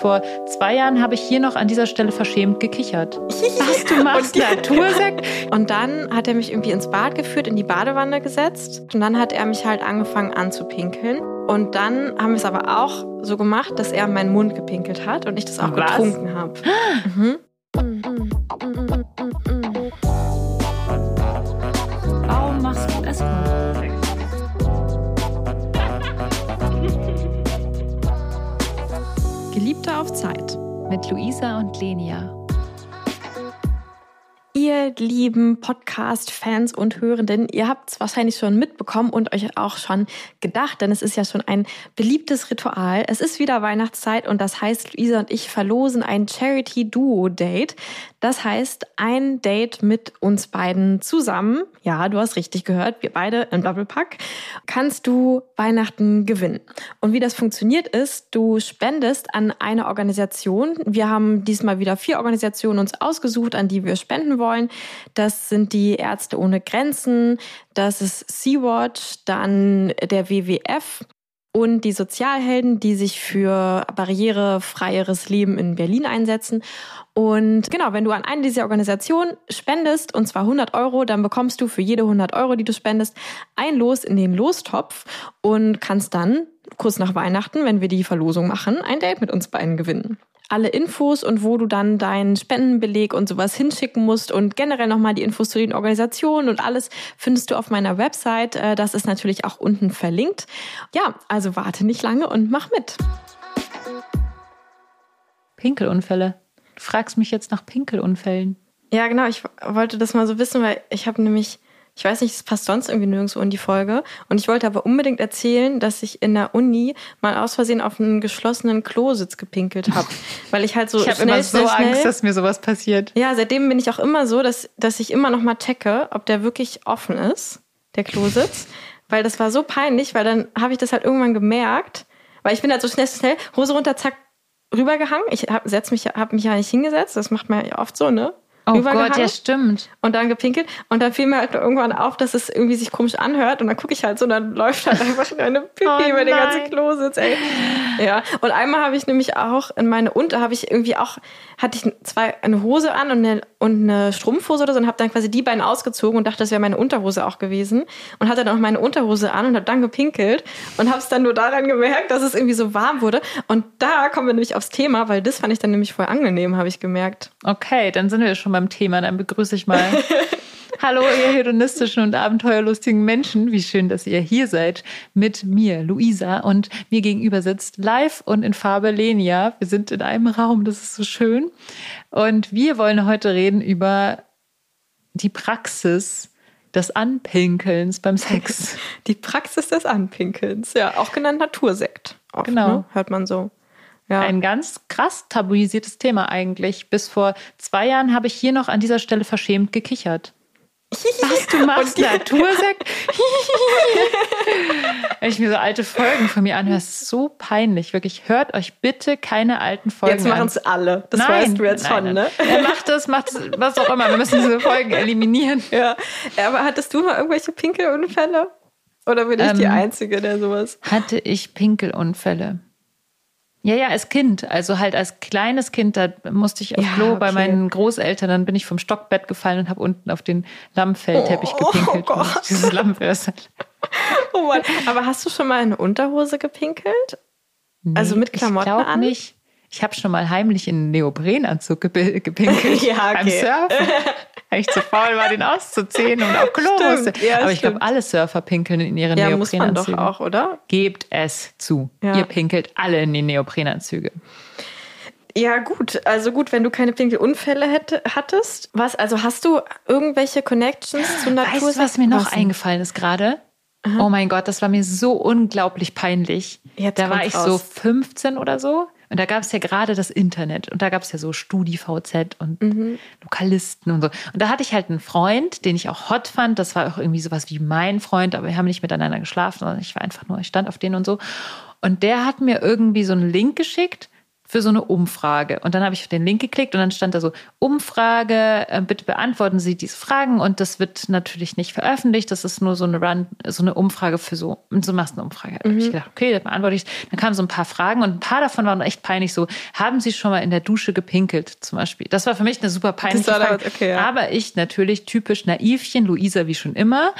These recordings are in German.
Vor zwei Jahren habe ich hier noch an dieser Stelle verschämt gekichert. Was, du machst Natursekt? Und dann hat er mich irgendwie ins Bad geführt, in die Badewanne gesetzt. Und dann hat er mich halt angefangen anzupinkeln. Und dann haben wir es aber auch so gemacht, dass er meinen Mund gepinkelt hat und ich das auch Was? getrunken habe. Mhm. Geliebte auf Zeit. Mit Luisa und Lenia. Ihr lieben Podcast-Fans und Hörenden, ihr habt es wahrscheinlich schon mitbekommen und euch auch schon gedacht, denn es ist ja schon ein beliebtes Ritual. Es ist wieder Weihnachtszeit und das heißt, Luisa und ich verlosen ein Charity-Duo-Date. Das heißt, ein Date mit uns beiden zusammen. Ja, du hast richtig gehört, wir beide im Doppelpack. Kannst du Weihnachten gewinnen. Und wie das funktioniert ist, du spendest an eine Organisation. Wir haben diesmal wieder vier Organisationen uns ausgesucht, an die wir spenden wollen. Das sind die Ärzte ohne Grenzen, das ist Sea-Watch, dann der WWF und die Sozialhelden, die sich für barrierefreieres Leben in Berlin einsetzen. Und genau, wenn du an eine dieser Organisationen spendest, und zwar 100 Euro, dann bekommst du für jede 100 Euro, die du spendest, ein Los in den Lostopf und kannst dann kurz nach Weihnachten, wenn wir die Verlosung machen, ein Date mit uns beiden gewinnen alle Infos und wo du dann deinen Spendenbeleg und sowas hinschicken musst und generell nochmal die Infos zu den Organisationen und alles findest du auf meiner Website. Äh, Das ist natürlich auch unten verlinkt. Ja, also warte nicht lange und mach mit. Pinkelunfälle. Fragst mich jetzt nach Pinkelunfällen. Ja, genau. Ich wollte das mal so wissen, weil ich habe nämlich, ich weiß nicht, es passt sonst irgendwie nirgendwo in die Folge. Und ich wollte aber unbedingt erzählen, dass ich in der Uni mal aus Versehen auf einen geschlossenen Klositz gepinkelt habe. weil ich halt so Ich habe immer so schnell, Angst, dass mir sowas passiert. Ja, seitdem bin ich auch immer so, dass, dass ich immer noch mal checke, ob der wirklich offen ist, der Klositz. weil das war so peinlich, weil dann habe ich das halt irgendwann gemerkt. Weil ich bin halt so schnell, schnell, Hose runter, zack, rübergehangen. Ich hab, setz mich, hab mich ja nicht hingesetzt. Das macht man ja oft so, ne? Oh Gott, ja stimmt. und dann gepinkelt. Und dann fiel mir halt irgendwann auf, dass es irgendwie sich komisch anhört. Und dann gucke ich halt so, und dann läuft halt einfach eine Pipi Oh über den ganzen. Klositz, ey. Ja. Und einmal habe ich nämlich auch in meine Unter habe ich irgendwie auch, hatte ich zwei, eine Hose an und eine, und eine Strumpfhose oder so und habe dann quasi die beiden ausgezogen und dachte, das wäre meine Unterhose auch gewesen. Und hatte dann auch meine Unterhose an und habe dann gepinkelt und habe es dann nur daran gemerkt, dass es irgendwie so warm wurde. Und da kommen wir nämlich aufs Thema, weil das fand ich dann nämlich voll angenehm, habe ich gemerkt. Okay, dann sind wir schon beim Thema. Dann begrüße ich mal. Hallo, ihr hedonistischen und abenteuerlustigen Menschen. Wie schön, dass ihr hier seid mit mir, Luisa, und mir gegenüber sitzt live und in Farbe Lenia. Wir sind in einem Raum, das ist so schön. Und wir wollen heute reden über die Praxis des Anpinkelns beim Sex. Die Praxis des Anpinkelns, ja, auch genannt Natursekt. Oft, Genau. Ne? Hört man so. Ja. Ein ganz krass tabuisiertes Thema eigentlich. Bis vor zwei Jahren habe ich hier noch an dieser Stelle verschämt gekichert. Was, du machst Natursekt? Wenn ich mir so alte Folgen von mir anhöre, ist es so peinlich. Wirklich, hört euch bitte keine alten Folgen jetzt machen an. es alle. Das Nein, weißt du jetzt nein, schon, ne? Er macht das, macht das, was auch immer. Wir müssen diese Folgen eliminieren. Ja. Aber hattest du mal irgendwelche Pinkelunfälle? Oder bin ich die Ähm, Einzige, der sowas? Hatte ich Pinkelunfälle? Ja, ja, als Kind. Also halt als kleines Kind, da musste ich auf Ja, Klo bei okay. meinen Großeltern, dann bin ich vom Stockbett gefallen und habe unten auf den Lammfellteppich Oh, gepinkelt. oh Gott. Dieses Lammfell. ist halt- Oh Mann. Aber hast du schon mal in eine Unterhose gepinkelt? Also mit Klamotten ich an? nicht. Ich habe schon mal heimlich in einen Neoprenanzug gepi- gepinkelt Ja, beim okay. Surfen. Weil ich zu faul war, den auszuziehen und auf Klo Stimmt, musste. ja, Aber ich glaube, alle Surfer pinkeln in ihren Ja, muss man doch Neoprenanzügen. auch, oder? Gebt es zu. Ja. Ihr pinkelt alle in die Neoprenanzüge. Ja, gut. Also gut, wenn du keine Pinkelunfälle hätte, hattest. Was, also hast du irgendwelche Connections zu Natur? Weißt du, was mir noch Was eingefallen ist gerade? Oh mein Gott, das war mir so unglaublich peinlich. Jetzt da war ich so raus. 15 oder so. Und da gab es ja gerade das Internet. Und da gab es ja so StudiVZ und Mhm. Lokalisten und so. Und da hatte ich halt einen Freund, den ich auch hot fand. Das war auch irgendwie sowas wie mein Freund, aber wir haben nicht miteinander geschlafen, sondern ich war einfach nur, ich stand auf den und so. Und der hat mir irgendwie so einen Link geschickt für so eine Umfrage. Und dann habe ich auf den Link geklickt und dann stand da so, Umfrage, äh, bitte beantworten Sie diese Fragen. Und das wird natürlich nicht veröffentlicht. Das ist nur so eine Run, so eine Umfrage für so, so Massenumfrage. Da mhm. habe ich gedacht, okay, das beantworte ich. Dann kamen so ein paar Fragen und ein paar davon waren echt peinlich. So, haben Sie schon mal in der Dusche gepinkelt zum Beispiel? Das war für mich eine super peinliche Frage. Okay, ja. Aber ich natürlich typisch naivchen, Luisa wie schon immer,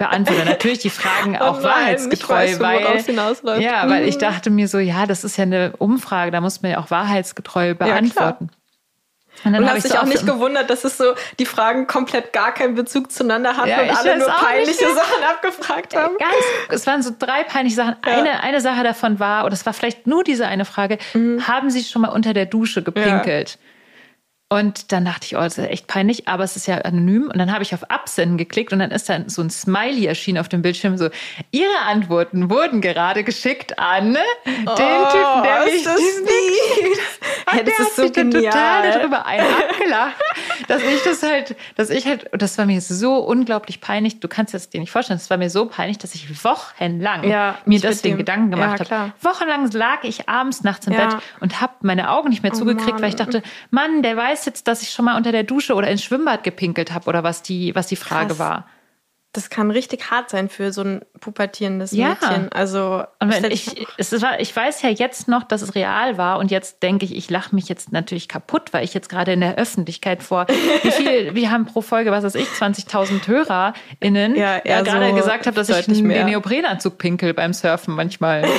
beantworte natürlich die Fragen auch oh nein, wahrheitsgetreu, weiß, weil ja, weil ich mhm. dachte mir so, ja, das ist ja eine Umfrage, da muss man ja auch wahrheitsgetreu beantworten. Ja, und, dann und hast dich auch nicht gewundert, dass es so die Fragen komplett gar keinen Bezug zueinander hatten ja, und alle nur peinliche Sachen abgefragt haben. Ganz, es waren so drei peinliche Sachen. Ja. Eine, eine Sache davon war, oder es war vielleicht nur diese eine Frage, mhm. haben Sie schon mal unter der Dusche gepinkelt? Ja. Und dann dachte ich, oh, das ist echt peinlich, aber es ist ja anonym. Und dann habe ich auf Absenden geklickt und dann ist da so ein Smiley erschienen auf dem Bildschirm. So, Ihre Antworten wurden gerade geschickt an den oh, Typen, der mich diesen hey, das ist so sich genial. total darüber ein abgelacht, dass ich das halt, dass ich halt, und das war mir so unglaublich peinlich. Du kannst es dir nicht vorstellen. Das war mir so peinlich, dass ich wochenlang ja, mir deswegen Gedanken gemacht ja, habe. Wochenlang lag ich abends nachts im ja. Bett und habe meine Augen nicht mehr oh, zugekriegt, Mann. weil ich dachte, Mann, der weiß weiß jetzt, dass ich schon mal unter der Dusche oder ins Schwimmbad gepinkelt habe oder was die, was die Frage Krass. war. Das kann richtig hart sein für so ein pubertierendes ja. Mädchen. Also ich, es war, ich weiß ja jetzt noch, dass es real war und jetzt denke ich, ich lache mich jetzt natürlich kaputt, weil ich jetzt gerade in der Öffentlichkeit vor, wie viel, wir haben pro Folge, was weiß ich, 20.000 HörerInnen, ja, ja gerade so gesagt habe, dass ich in den Neoprenanzug pinkel beim Surfen manchmal.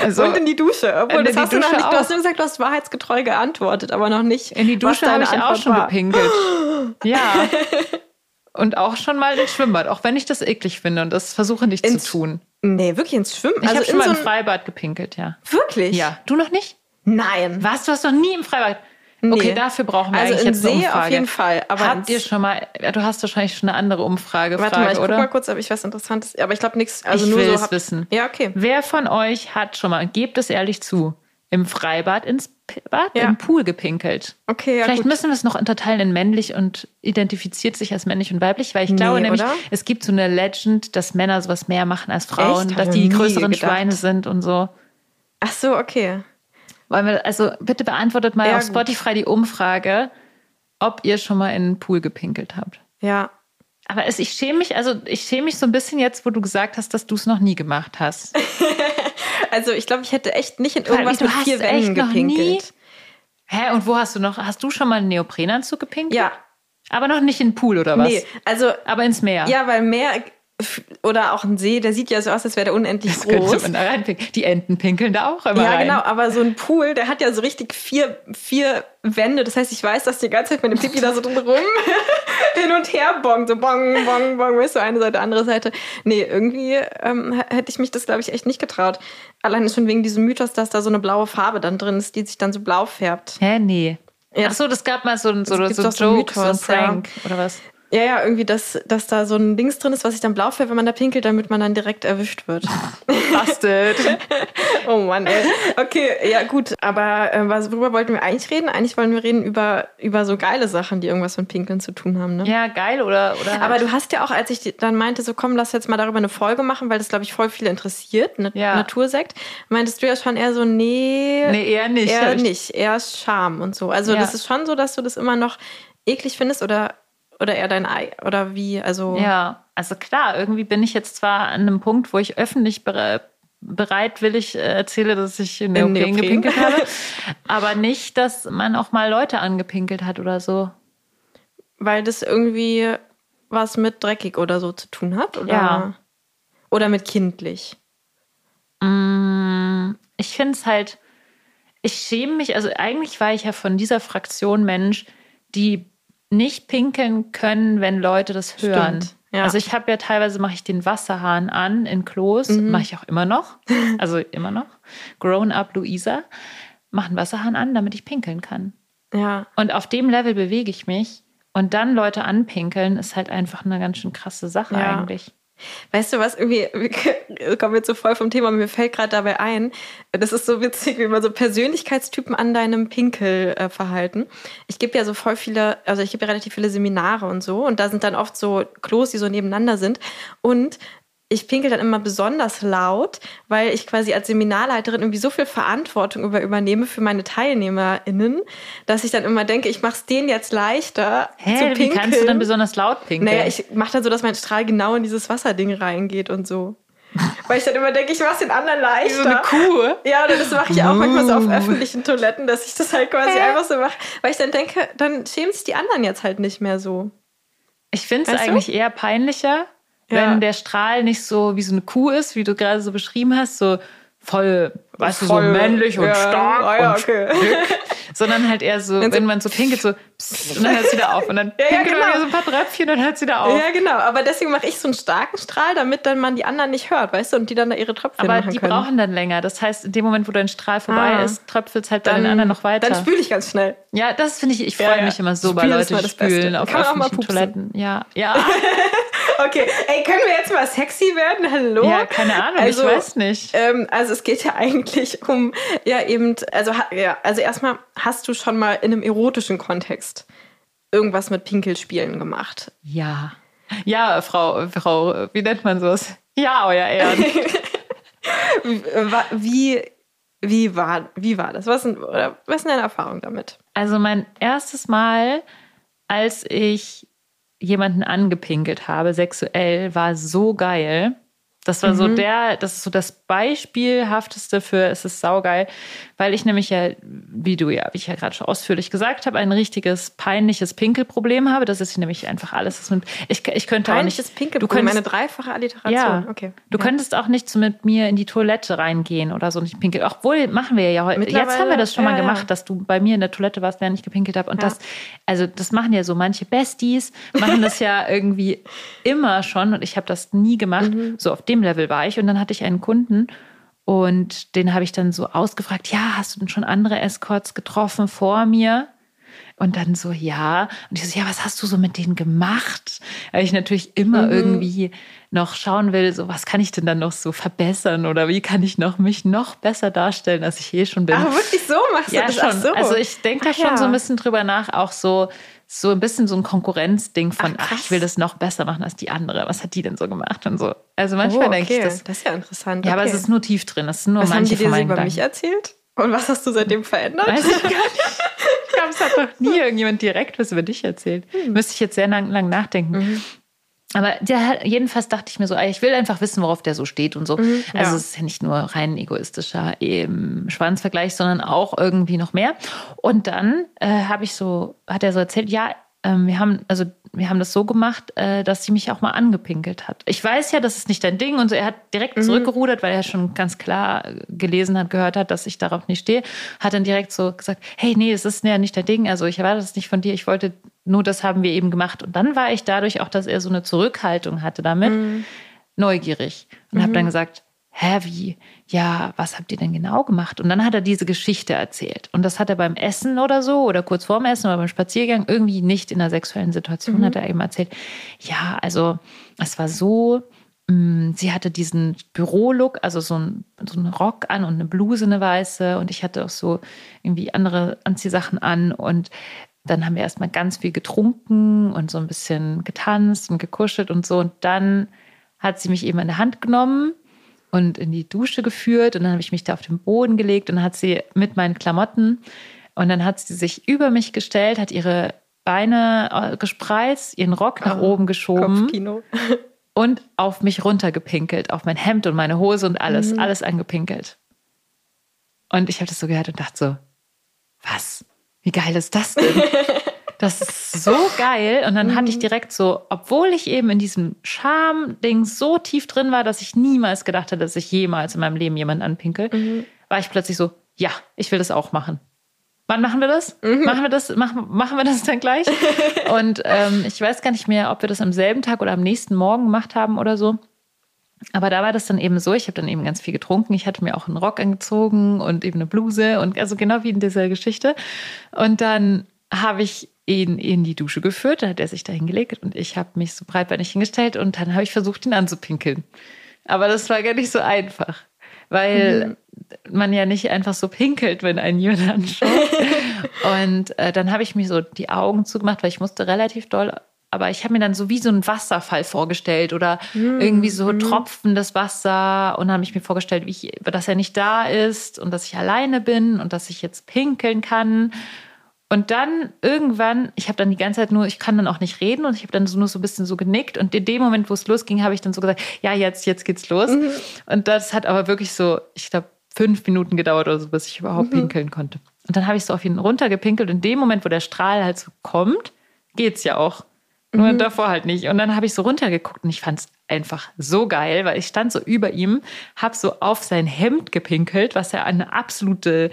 Also, und in die Dusche. Obwohl, das hast du noch nicht. Du hast nur gesagt, du hast wahrheitsgetreu geantwortet, aber noch nicht. In die Dusche habe ich Antwort auch schon war. gepinkelt. ja. Und auch schon mal ins Schwimmbad, auch wenn ich das eklig finde und das versuche nicht ins, zu tun. Nee, wirklich ins Schwimmen? Ich also habe schon mal so im Freibad gepinkelt, ja. Wirklich? Ja. Du noch nicht? Nein. Was? Du hast noch nie im Freibad? Nee. Okay, dafür brauchen wir also eigentlich jetzt eine See Umfrage. auf jeden Fall. Aber Habt ihr schon mal, du hast wahrscheinlich schon eine andere Umfrage, Warte mal, ich oder? guck mal kurz, ob ich was Interessantes, aber ich glaube nichts, also ich nur will so. Es wissen. Ja, okay. Wer von euch hat schon mal, gebt es ehrlich zu, im Freibad ins Bad, ja. im Pool gepinkelt? Okay, ja, Vielleicht gut. müssen wir es noch unterteilen in männlich und identifiziert sich als männlich und weiblich, weil ich glaube nee, nämlich, oder? es gibt so eine Legend, dass Männer sowas mehr machen als Frauen, Echt? dass die, größeren gedacht. Schweine sind und so. Ach so, okay. Wollen wir, also bitte beantwortet mal ja, auf Spotify gut. die Umfrage, ob ihr schon mal in einen Pool gepinkelt habt. Ja. Aber es, ich schäme mich, also ich schäme mich so ein bisschen jetzt, wo du gesagt hast, dass du es noch nie gemacht hast. also ich glaube, ich hätte echt nicht in irgendwas mit vier Wänden gepinkelt. Hä, und wo hast du noch, hast du schon mal einen Neoprenanzug gepinkelt? Ja. Aber noch nicht in den Pool oder was? Nee, also. Aber ins Meer. Ja, weil Meer oder auch ein See, der sieht ja so aus, als wäre der unendlich das groß. Man da reinpinkeln. Die Enten pinkeln da auch immer ja, rein. Genau, aber so ein Pool, der hat ja so richtig vier, vier Wände. Das heißt, ich weiß, dass die ganze Zeit meine Pipi da so drin rum hin und her bongt. So bong, bong, bong, weißt du, eine Seite, andere Seite. Nee, irgendwie ähm, hätte ich mich das, glaube ich, echt nicht getraut. Alleine schon wegen diesem Mythos, dass da so eine blaue Farbe dann drin ist, die sich dann so blau färbt. Hä, nee. Ja. Ach so, das gab mal so, so, so, so Joke, so ein Prank ja. oder was? Ja, ja, irgendwie, dass, dass da so ein Dings drin ist, was sich dann blau fällt, wenn man da pinkelt, damit man dann direkt erwischt wird. Busted. oh Mann, ey. Okay, ja gut. Aber äh, worüber wollten wir eigentlich reden? Eigentlich wollen wir reden über, über so geile Sachen, die irgendwas mit Pinkeln zu tun haben, ne? Ja, geil oder... oder halt. Aber du hast ja auch, als ich dann meinte, so komm, lass jetzt mal darüber eine Folge machen, weil das, glaube ich, voll viele interessiert, ne ja. Natursekt, meintest du ja schon eher so, nee... Nee, eher nicht. Eher nicht, eher Scham und so. Also ja. das ist schon so, dass du das immer noch eklig findest oder oder eher dein Ei oder wie? Also ja, also klar, irgendwie bin ich jetzt zwar an einem Punkt, wo ich öffentlich bere bereitwillig äh, erzähle, dass ich in Neopren, Neopren gepinkelt habe, aber nicht, dass man auch mal Leute angepinkelt hat oder so. Weil das irgendwie was mit dreckig oder so zu tun hat, oder? Ja. Oder mit kindlich. Mm, ich finde es halt, ich schäme mich, also eigentlich war ich ja von dieser Fraktion Mensch, die nicht pinkeln können, wenn Leute das hören. Stimmt, ja. Also ich habe ja teilweise mache ich den Wasserhahn an in Klos, mhm. mache ich auch immer noch, also immer noch. Grown up Luisa mache einen Wasserhahn an, damit ich pinkeln kann. Ja. Und auf dem Level bewege ich mich und dann Leute anpinkeln ist halt einfach eine ganz schön krasse Sache ja. eigentlich. Weißt du was, irgendwie wir kommen jetzt so voll vom Thema, mir fällt gerade dabei ein, das ist so witzig, wie man so Persönlichkeitstypen an deinem Pinkelverhalten. Äh, ich gebe ja so voll viele, also ich gebe ja relativ viele Seminare und so und da sind dann oft so Klos, die so nebeneinander sind und ich pinkel dann immer besonders laut, weil ich quasi als Seminarleiterin irgendwie so viel Verantwortung über übernehme für meine TeilnehmerInnen, dass ich dann immer denke, ich mache es denen jetzt leichter Hä, zu wie pinkeln. kannst du dann besonders laut pinkeln? Naja, ich mache dann so, dass mein Strahl genau in dieses Wasserding reingeht und so. Weil ich dann immer denke, ich mache es den anderen leichter. Wie so eine Kuh. Ja, oder das mache ich auch manchmal so auf öffentlichen Toiletten, dass ich das halt quasi einfach so mache. Weil ich dann denke, dann schämen sich die anderen jetzt halt nicht mehr so. Ich finde es Weißt du? eigentlich eher peinlicher, Ja. wenn der Strahl nicht so wie so eine Kuh ist, wie du gerade so beschrieben hast, so voll, weißt du, so Voll, männlich und ja. stark Ah, ja, und okay. dick, sondern halt eher so, Wenn man so pinkelt, so psst, und dann hört es wieder auf und dann Ja, ja, pinkelt man genau. wieder so ein paar Tröpfchen und dann hört es wieder auf. Ja, genau. Aber deswegen mache ich so einen starken Strahl, damit dann man die anderen nicht hört, weißt du, und die dann da ihre Tröpfchen Aber machen die können. brauchen dann länger. Das heißt, in dem Moment, wo dein Strahl vorbei Ah. ist, tröpfelt es halt bei den anderen noch weiter. Dann spüle ich ganz schnell. ja, das finde ich, ich Ja, freue ja. mich immer so bei Spülen ist Leuten, die das Beste. spülen auf Kann man öffentlichen. Toiletten. Ja, ja. Okay, ey, können wir jetzt mal sexy werden? Hallo? ja, keine Ahnung, Also, ich weiß nicht. Ähm, also es geht ja eigentlich um, ja eben, also ja, also erstmal hast du schon mal in einem erotischen Kontext irgendwas mit Pinkelspielen gemacht. Ja. Ja, Frau, Frau, wie nennt man sowas? Ja, euer Ehren. Wie, wie, war, wie war das? Was, sind, oder, was ist deine Erfahrung damit? Also mein erstes Mal, als ich jemanden angepinkelt habe, sexuell, war so geil. Das war so der, das ist so das Beispielhafteste für es ist saugeil, weil ich nämlich ja, wie du ja, wie ich ja gerade schon ausführlich gesagt habe, ein richtiges peinliches Pinkelproblem habe. Das ist nämlich einfach alles. Mit, ich, ich könnte auch Peinliches nicht. Pinkelproblem, du könntest, eine dreifache Alliteration. Ja, okay. du ja. könntest auch nicht so mit mir in die Toilette reingehen oder so nicht pinkeln. Obwohl, machen wir ja heute. Jetzt haben wir das schon ja, mal ja. gemacht, dass du bei mir in der Toilette warst, während ich gepinkelt habe. Und Ja. das, also das machen ja so manche Besties, machen das ja irgendwie immer schon. Und ich habe das nie gemacht. Mhm. So auf dem Level war ich. Und dann hatte ich einen Kunden und den habe ich dann so ausgefragt, ja, hast du denn schon andere Escorts getroffen vor mir? Und dann so, ja. Und ich so, ja, was hast du so mit denen gemacht? Weil ich natürlich immer Mhm. irgendwie noch schauen will, so, was kann ich denn dann noch so verbessern oder wie kann ich noch mich noch besser darstellen, als ich eh schon bin. Ach, wirklich so machst ja, du das? schon. So. Also ich denke da schon so ein ja. bisschen drüber nach, auch so, so ein bisschen so ein Konkurrenzding von, Ach, ach, ich will das noch besser machen als die andere. Was hat die denn so gemacht und so. Also manchmal oh, denke ich okay. das. Das ist ja interessant. Ja, aber okay. es ist nur tief drin. Das sind nur Was haben manche die von dir so über mich erzählt? Und was hast du seitdem verändert? Weiß ich gar nicht. Ich glaube, es hat noch nie irgendjemand direkt was über dich erzählt. Hm. Müsste ich jetzt sehr lang, lang nachdenken. Mhm. Aber der, jedenfalls dachte ich mir so, ich will einfach wissen, worauf der so steht und so. Also Mhm, ja. es ist ja nicht nur rein egoistischer Schwanzvergleich, sondern auch irgendwie noch mehr. Und dann äh, habe ich so, hat er so erzählt, ja, ähm, wir haben, also wir haben das so gemacht, äh, dass sie mich auch mal angepinkelt hat. Ich weiß ja, das ist nicht dein Ding und so. Er hat direkt zurückgerudert, weil er schon ganz klar gelesen hat, gehört hat, dass ich darauf nicht stehe. Hat dann direkt so gesagt, hey, nee, es ist ja nicht dein Ding. Also ich erwarte das nicht von dir. Ich wollte nur, das haben wir eben gemacht. Und dann war ich dadurch auch, dass er so eine Zurückhaltung hatte damit, neugierig und habe dann gesagt, hä, wie? Ja, was habt ihr denn genau gemacht? Und dann hat er diese Geschichte erzählt. Und das hat er beim Essen oder so oder kurz vorm Essen oder beim Spaziergang irgendwie nicht in einer sexuellen Situation, hat er eben erzählt. Ja, also es war so, mh, sie hatte diesen Bürolook, also so ein, so einen Rock an und eine Bluse, eine weiße. Und ich hatte auch so irgendwie andere Anziehsachen an. Und dann haben wir erstmal ganz viel getrunken und so ein bisschen getanzt und gekuschelt und so. Und dann hat sie mich eben an der Hand genommen und in die Dusche geführt und dann habe ich mich da auf den Boden gelegt und dann hat sie mit meinen Klamotten und dann hat sie sich über mich gestellt, hat ihre Beine äh, gespreizt, ihren Rock nach Oh, oben geschoben Kopfkino. und auf mich runtergepinkelt, auf mein Hemd und meine Hose und alles, Mhm. alles angepinkelt. Und ich habe das so gehört und dachte so, was? Wie geil ist das denn? Das ist so geil. Und dann hatte ich direkt so, obwohl ich eben in diesem Scham-Ding so tief drin war, dass ich niemals gedacht hätte, dass ich jemals in meinem Leben jemanden anpinkel, war ich plötzlich so, ja, ich will das auch machen. Wann machen wir das? Machen wir das? Machen, machen wir das dann gleich? Und ähm, ich weiß gar nicht mehr, ob wir das am selben Tag oder am nächsten Morgen gemacht haben oder so. Aber da war das dann eben so, ich habe dann eben ganz viel getrunken. Ich hatte mir auch einen Rock angezogen und eben eine Bluse und also genau wie in dieser Geschichte. Und dann habe ich ihn in die Dusche geführt, da hat er sich da hingelegt und ich habe mich so breitbeinig hingestellt und dann habe ich versucht, ihn anzupinkeln. Aber das war gar nicht so einfach, weil man ja nicht einfach so pinkelt, wenn einen jemand anschaut. und äh, dann habe ich mir so die Augen zugemacht, weil ich musste relativ doll aber ich habe mir dann so wie so einen Wasserfall vorgestellt oder mm, irgendwie so mm. tropfendes Wasser. Und dann habe ich mir vorgestellt, wie ich, dass er nicht da ist und dass ich alleine bin und dass ich jetzt pinkeln kann. Und dann irgendwann, ich habe dann die ganze Zeit nur, ich kann dann auch nicht reden und ich habe dann so nur so ein bisschen so genickt. Und in dem Moment, wo es losging, habe ich dann so gesagt, ja, jetzt, jetzt geht's los. Mhm. Und das hat aber wirklich so, ich glaube, fünf Minuten gedauert oder so, bis ich überhaupt mhm. pinkeln konnte. Und dann habe ich so auf ihn runtergepinkelt. In dem Moment, wo der Strahl halt so kommt, geht's ja auch. Nur mhm. davor halt nicht. Und dann habe ich so runtergeguckt und ich fand es einfach so geil, weil ich stand so über ihm, habe so auf sein Hemd gepinkelt, was ja eine absolute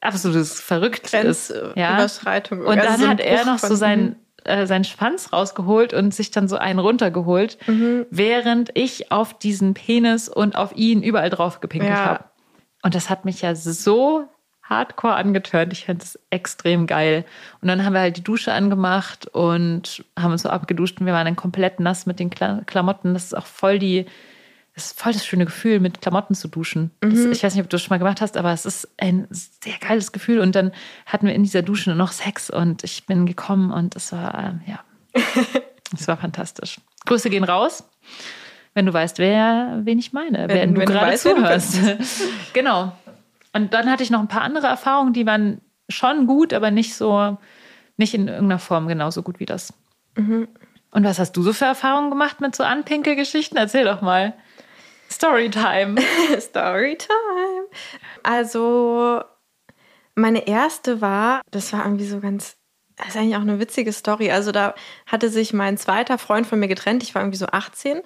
absolutes verrückt ist. Ja. Überschreitung. Und also dann so hat er noch so seinen, äh, seinen Schwanz rausgeholt und sich dann so einen runtergeholt, mhm. während ich auf diesen Penis und auf ihn überall drauf gepinkelt ja. habe. Und das hat mich ja so hardcore angetörnt. Ich fand es extrem geil. Und dann haben wir halt die Dusche angemacht und haben uns so abgeduscht und wir waren dann komplett nass mit den Klamotten. Das ist auch voll die das ist voll das schöne Gefühl, mit Klamotten zu duschen. Das, mhm. ich weiß nicht, ob du das schon mal gemacht hast, aber es ist ein sehr geiles Gefühl. Und dann hatten wir in dieser Dusche noch Sex und ich bin gekommen und es war, ähm, ja, es war fantastisch. Grüße gehen raus, wenn du weißt, wer, wen ich meine, wenn, wenn du gerade zuhörst. genau. Und dann hatte ich noch ein paar andere Erfahrungen, die waren schon gut, aber nicht so, nicht in irgendeiner Form genauso gut wie das. Mhm. Und was hast du so für Erfahrungen gemacht mit so Anpinkelgeschichten? Erzähl doch mal. Storytime. Storytime. Also, meine erste war, das war irgendwie so ganz, das ist eigentlich auch eine witzige Story. Also, da hatte sich mein zweiter Freund von mir getrennt. Ich war irgendwie so 18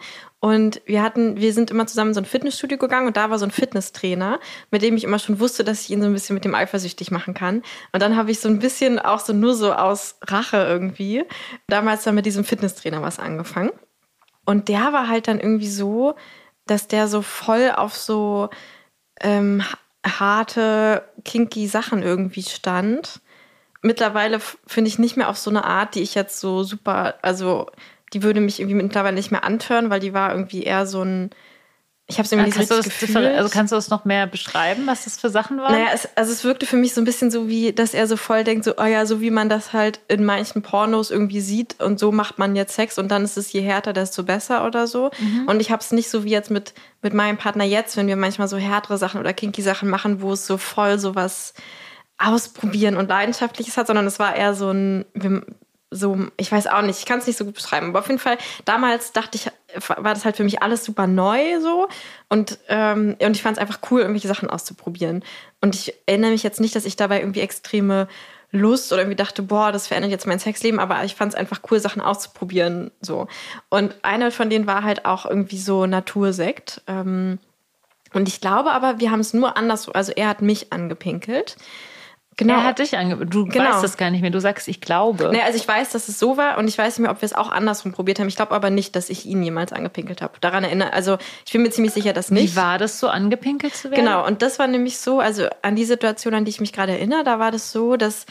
und wir hatten, wir sind immer zusammen in so ein Fitnessstudio gegangen und da war so ein Fitnesstrainer, mit dem ich immer schon wusste, dass ich ihn so ein bisschen mit dem eifersüchtig machen kann. Und dann habe ich so ein bisschen auch so nur so aus Rache irgendwie damals dann mit diesem Fitnesstrainer was angefangen. Und der war halt dann irgendwie so, dass der so voll auf so ähm, harte, kinky Sachen irgendwie stand. Mittlerweile finde ich nicht mehr auf so eine Art, die ich jetzt so super, also die würde mich irgendwie mittlerweile nicht mehr antören, weil die war irgendwie eher so ein, ich habe es irgendwie nicht richtig gefühlt. Also kannst du das noch mehr beschreiben, was das für Sachen waren? Naja, es, also es wirkte für mich so ein bisschen so wie, dass er so voll denkt, so, oh ja, so wie man das halt in manchen Pornos irgendwie sieht und so macht man jetzt Sex und dann ist es je härter, desto besser oder so. Mhm. Und ich habe es nicht so wie jetzt mit, mit meinem Partner jetzt, wenn wir manchmal so härtere Sachen oder kinky Sachen machen, wo es so voll so was ausprobieren und leidenschaftliches hat, sondern es war eher so ein, wir, so, ich weiß auch nicht, ich kann es nicht so gut beschreiben, aber auf jeden Fall, damals dachte ich, war das halt für mich alles super neu so und, ähm, und ich fand es einfach cool, irgendwelche Sachen auszuprobieren. Und ich erinnere mich jetzt nicht, dass ich dabei irgendwie extreme Lust oder irgendwie dachte, boah, das verändert jetzt mein Sexleben, aber ich fand es einfach cool, Sachen auszuprobieren. So. Und eine von denen war halt auch irgendwie so Natursekt. Ähm, und ich glaube aber, wir haben es nur anders, also er hat mich angepinkelt. Genau. Er hat dich ange Du genau. weißt das gar nicht mehr. Du sagst, ich glaube. Nee, also ich weiß, dass es so war und ich weiß nicht mehr, ob wir es auch andersrum probiert haben. Ich glaube aber nicht, dass ich ihn jemals angepinkelt habe. Daran erinnere, also ich bin mir ziemlich sicher, dass nicht. Wie war das so, angepinkelt zu werden? Genau, und das war nämlich so, also an die Situation, an die ich mich gerade erinnere, da war das so, dass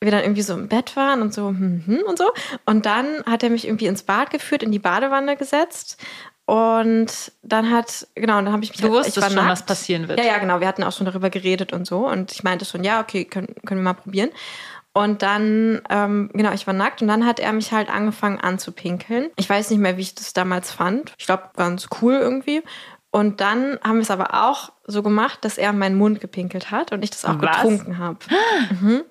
wir dann irgendwie so im Bett waren und so hm, hm, und so. Und dann hat er mich irgendwie ins Bad geführt, in die Badewanne gesetzt und dann hat, genau, dann habe ich mich. Du halt, wusstest schon, nackt. was passieren wird. Ja, ja, genau. Wir hatten auch schon darüber geredet und so. Und ich meinte schon, ja, okay, können, können wir mal probieren. Und dann, ähm, genau, ich war nackt und dann hat er mich halt angefangen anzupinkeln. Ich weiß nicht mehr, wie ich das damals fand. Ich glaube, ganz cool irgendwie. Und dann haben wir es aber auch so gemacht, dass er meinen Mund gepinkelt hat und ich das auch was? getrunken habe. Mhm.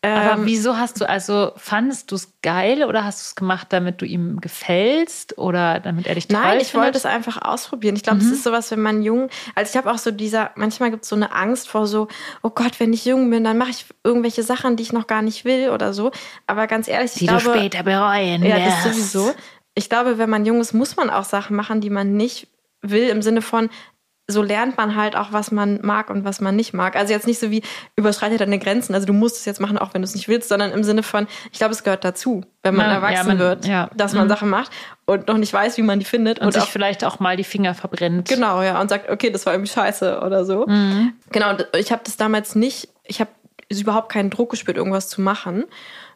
Aber ähm, wieso hast du, also fandest du es geil oder hast du es gemacht, damit du ihm gefällst oder damit er dich toll Nein, ich findet? wollte es einfach ausprobieren. Ich glaube, es mhm. ist sowas, wenn man jung, also ich habe auch so dieser, manchmal gibt es so eine Angst vor so, oh Gott, wenn ich jung bin, dann mache ich irgendwelche Sachen, die ich noch gar nicht will oder so. Aber ganz ehrlich, ich die glaube, du später bereuen Ja, das sowieso. Ich glaube, wenn man jung ist, muss man auch Sachen machen, die man nicht will, im Sinne von, so lernt man halt auch, was man mag und was man nicht mag. Also jetzt nicht so wie überschreite deine Grenzen. Also du musst es jetzt machen, auch wenn du es nicht willst, sondern im Sinne von, ich glaube, es gehört dazu, wenn man ja, erwachsen ja, man, wird, ja. dass man mhm. Sachen macht und noch nicht weiß, wie man die findet. Und, und sich auch, vielleicht auch mal die Finger verbrennt. Genau, ja, und sagt, okay, das war irgendwie scheiße oder so. Mhm. Genau, ich habe das damals nicht, ich habe überhaupt keinen Druck gespürt, irgendwas zu machen.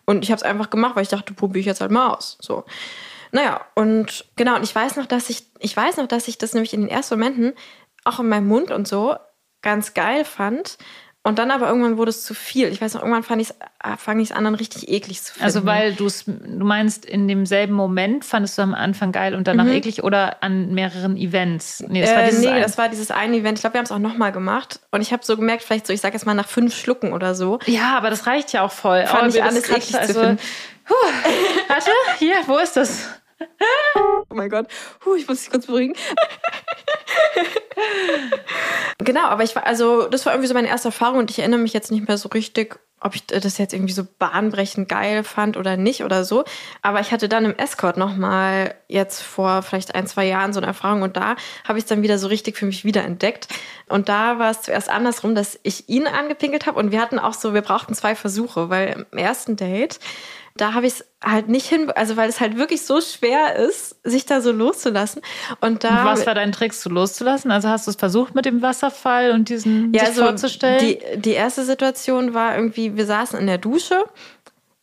Und ich habe es einfach gemacht, weil ich dachte, probiere ich jetzt halt mal aus. So. Naja, und genau, und ich weiß noch, dass ich, ich weiß noch, dass ich das nämlich in den ersten Momenten auch in meinem Mund und so ganz geil fand. Und dann aber irgendwann wurde es zu viel. Ich weiß noch, irgendwann fand ich's, äh, fand ich es an dann richtig eklig zu finden. Also weil du's, du meinst, in demselben Moment fandest du am Anfang geil und danach eklig oder an mehreren Events? Nee, das, war, äh, nee ein. das war dieses eine Event. Ich glaube, wir haben es auch nochmal gemacht. Und ich habe so gemerkt, vielleicht so, ich sage jetzt mal nach fünf Schlucken oder so. Ja, aber das reicht ja auch voll. Fand aber ich alles eklig also, zu finden. Puh, warte, hier, wo ist das? Oh mein Gott, Puh, ich muss mich kurz beruhigen. genau, aber ich war, also, das war irgendwie so meine erste Erfahrung und ich erinnere mich jetzt nicht mehr so richtig, ob ich das jetzt irgendwie so bahnbrechend geil fand oder nicht oder so. Aber ich hatte dann im Escort nochmal jetzt vor vielleicht ein, zwei Jahren so eine Erfahrung und da habe ich es dann wieder so richtig für mich wiederentdeckt. Und da war es zuerst andersrum, dass ich ihn angepinkelt habe und wir hatten auch so, wir brauchten zwei Versuche, weil im ersten Date da habe ich es halt nicht hin, also weil es halt wirklich so schwer ist, sich da so loszulassen. Und da. Und was war dein Trick, so loszulassen? Also hast du es versucht mit dem Wasserfall und diesen ja, sich also vorzustellen? Die, die erste Situation war irgendwie, wir saßen in der Dusche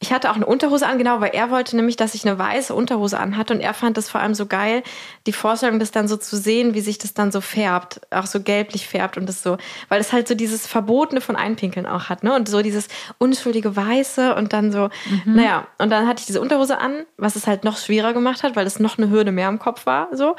ich hatte auch eine Unterhose an, genau, weil er wollte nämlich, dass ich eine weiße Unterhose anhatte und er fand das vor allem so geil, die Vorstellung, das dann so zu sehen, wie sich das dann so färbt, auch so gelblich färbt und das so, weil es halt so dieses Verbotene von Einpinkeln auch hat, ne? Und so dieses unschuldige Weiße und dann so, mhm. naja, und dann hatte ich diese Unterhose an, was es halt noch schwerer gemacht hat, weil es noch eine Hürde mehr im Kopf war, so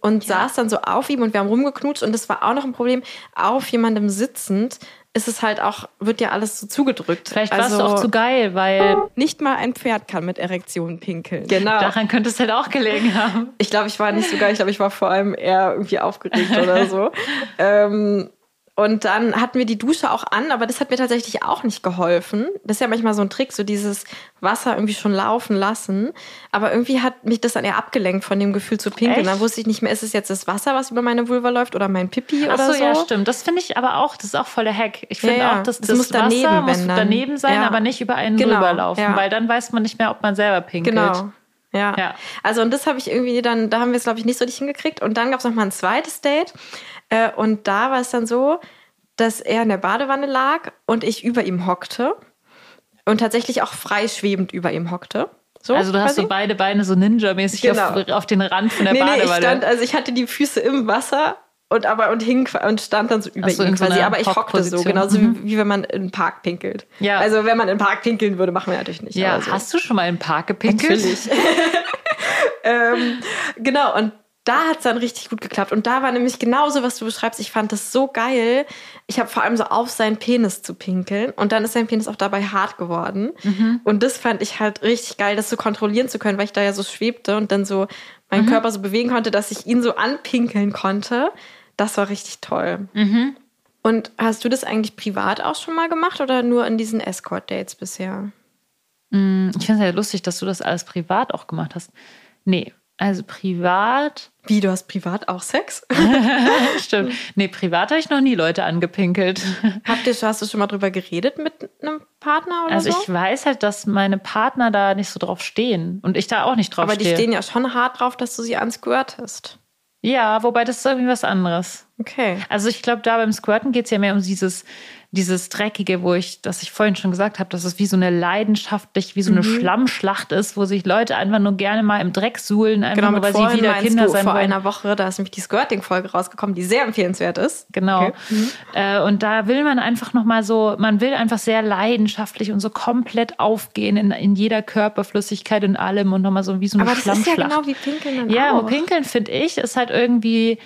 und ja. saß dann so auf ihm und wir haben rumgeknutscht und das war auch noch ein Problem, auf jemandem sitzend ist es halt auch, wird ja alles so zugedrückt. Vielleicht also, warst du auch zu geil, weil. Nicht mal ein Pferd kann mit Erektionen pinkeln. Genau. Daran könnte es halt auch gelegen haben. Ich glaube, ich war nicht so geil. Ich glaube, ich war vor allem eher irgendwie aufgeregt oder so. ähm, und dann hatten wir die Dusche auch an, aber das hat mir tatsächlich auch nicht geholfen. Das ist ja manchmal so ein Trick, so dieses Wasser irgendwie schon laufen lassen. Aber irgendwie hat mich das dann eher abgelenkt von dem Gefühl zu pinkeln. Echt? Dann wusste ich nicht mehr, ist es jetzt das Wasser, was über meine Vulva läuft oder mein Pipi Ach oder so? ja, stimmt. Das finde ich aber auch, das ist auch voll der Hack. Ich finde ja, ja. auch, dass das, das muss daneben, Wasser muss daneben sein, ja. aber nicht über einen genau. rüberlaufen, weil dann weiß man nicht mehr, ob man selber pinkelt. Genau. Ja. ja. Also und das habe ich irgendwie dann, da haben wir es glaube ich nicht so richtig hingekriegt. Und dann gab es noch mal ein zweites Date äh, und da war es dann so, dass er in der Badewanne lag und ich über ihm hockte und tatsächlich auch freischwebend über ihm hockte. So, also du hast so beide Beine so Ninja-mäßig genau. auf, auf, den Rand von der nee, Badewanne. Nee, ich stand, also ich hatte die Füße im Wasser und aber und hing und stand dann so über so, ihm quasi, so aber ich hockte so, genauso mhm. wie, wie, wenn man im Park pinkelt. Ja. Also wenn man im Park pinkeln würde, machen wir natürlich nicht. Ja, so. hast du schon mal im Park gepinkelt? Natürlich. ähm, genau, und da hat es dann richtig gut geklappt. Und da war nämlich genauso, was du beschreibst. Ich fand das so geil. Ich habe vor allem so auf seinen Penis zu pinkeln. Und dann ist sein Penis auch dabei hart geworden. Mhm. Und das fand ich halt richtig geil, das so kontrollieren zu können, weil ich da ja so schwebte und dann so meinen mhm. Körper so bewegen konnte, dass ich ihn so anpinkeln konnte. Das war richtig toll. Mhm. Und hast du das eigentlich privat auch schon mal gemacht oder nur in diesen Escort-Dates bisher? Mm, ich finde es ja lustig, dass du das alles privat auch gemacht hast. Nee, also privat. Wie, du hast privat auch Sex? Stimmt. Nee, privat habe ich noch nie Leute angepinkelt. Habt ihr, hast du schon mal drüber geredet mit einem Partner oder also so? Also ich weiß halt, dass meine Partner da nicht so drauf stehen und ich da auch nicht drauf Aber stehe. Aber die stehen ja schon hart drauf, dass du sie ansquirtest. Ja, wobei das ist irgendwie was anderes. Okay. Also ich glaube, da beim Squirten geht es ja mehr um dieses dieses Dreckige, wo ich, das ich vorhin schon gesagt habe, dass es wie so eine leidenschaftlich, wie so eine mhm. Schlammschlacht ist, wo sich Leute einfach nur gerne mal im Dreck suhlen, einfach genau, nur, weil sie wieder Kinder du, sein vor wollen. einer Woche, da ist nämlich die Skirting-Folge rausgekommen, die sehr empfehlenswert ist. Genau. Okay. Mhm. Äh, und da will man einfach nochmal so, man will einfach sehr leidenschaftlich und so komplett aufgehen in, in jeder Körperflüssigkeit und allem und nochmal so wie so eine Aber Schlammschlacht. Das ist ja genau wie Pinkeln dann Ja, auch. aber Pinkeln finde ich ist halt irgendwie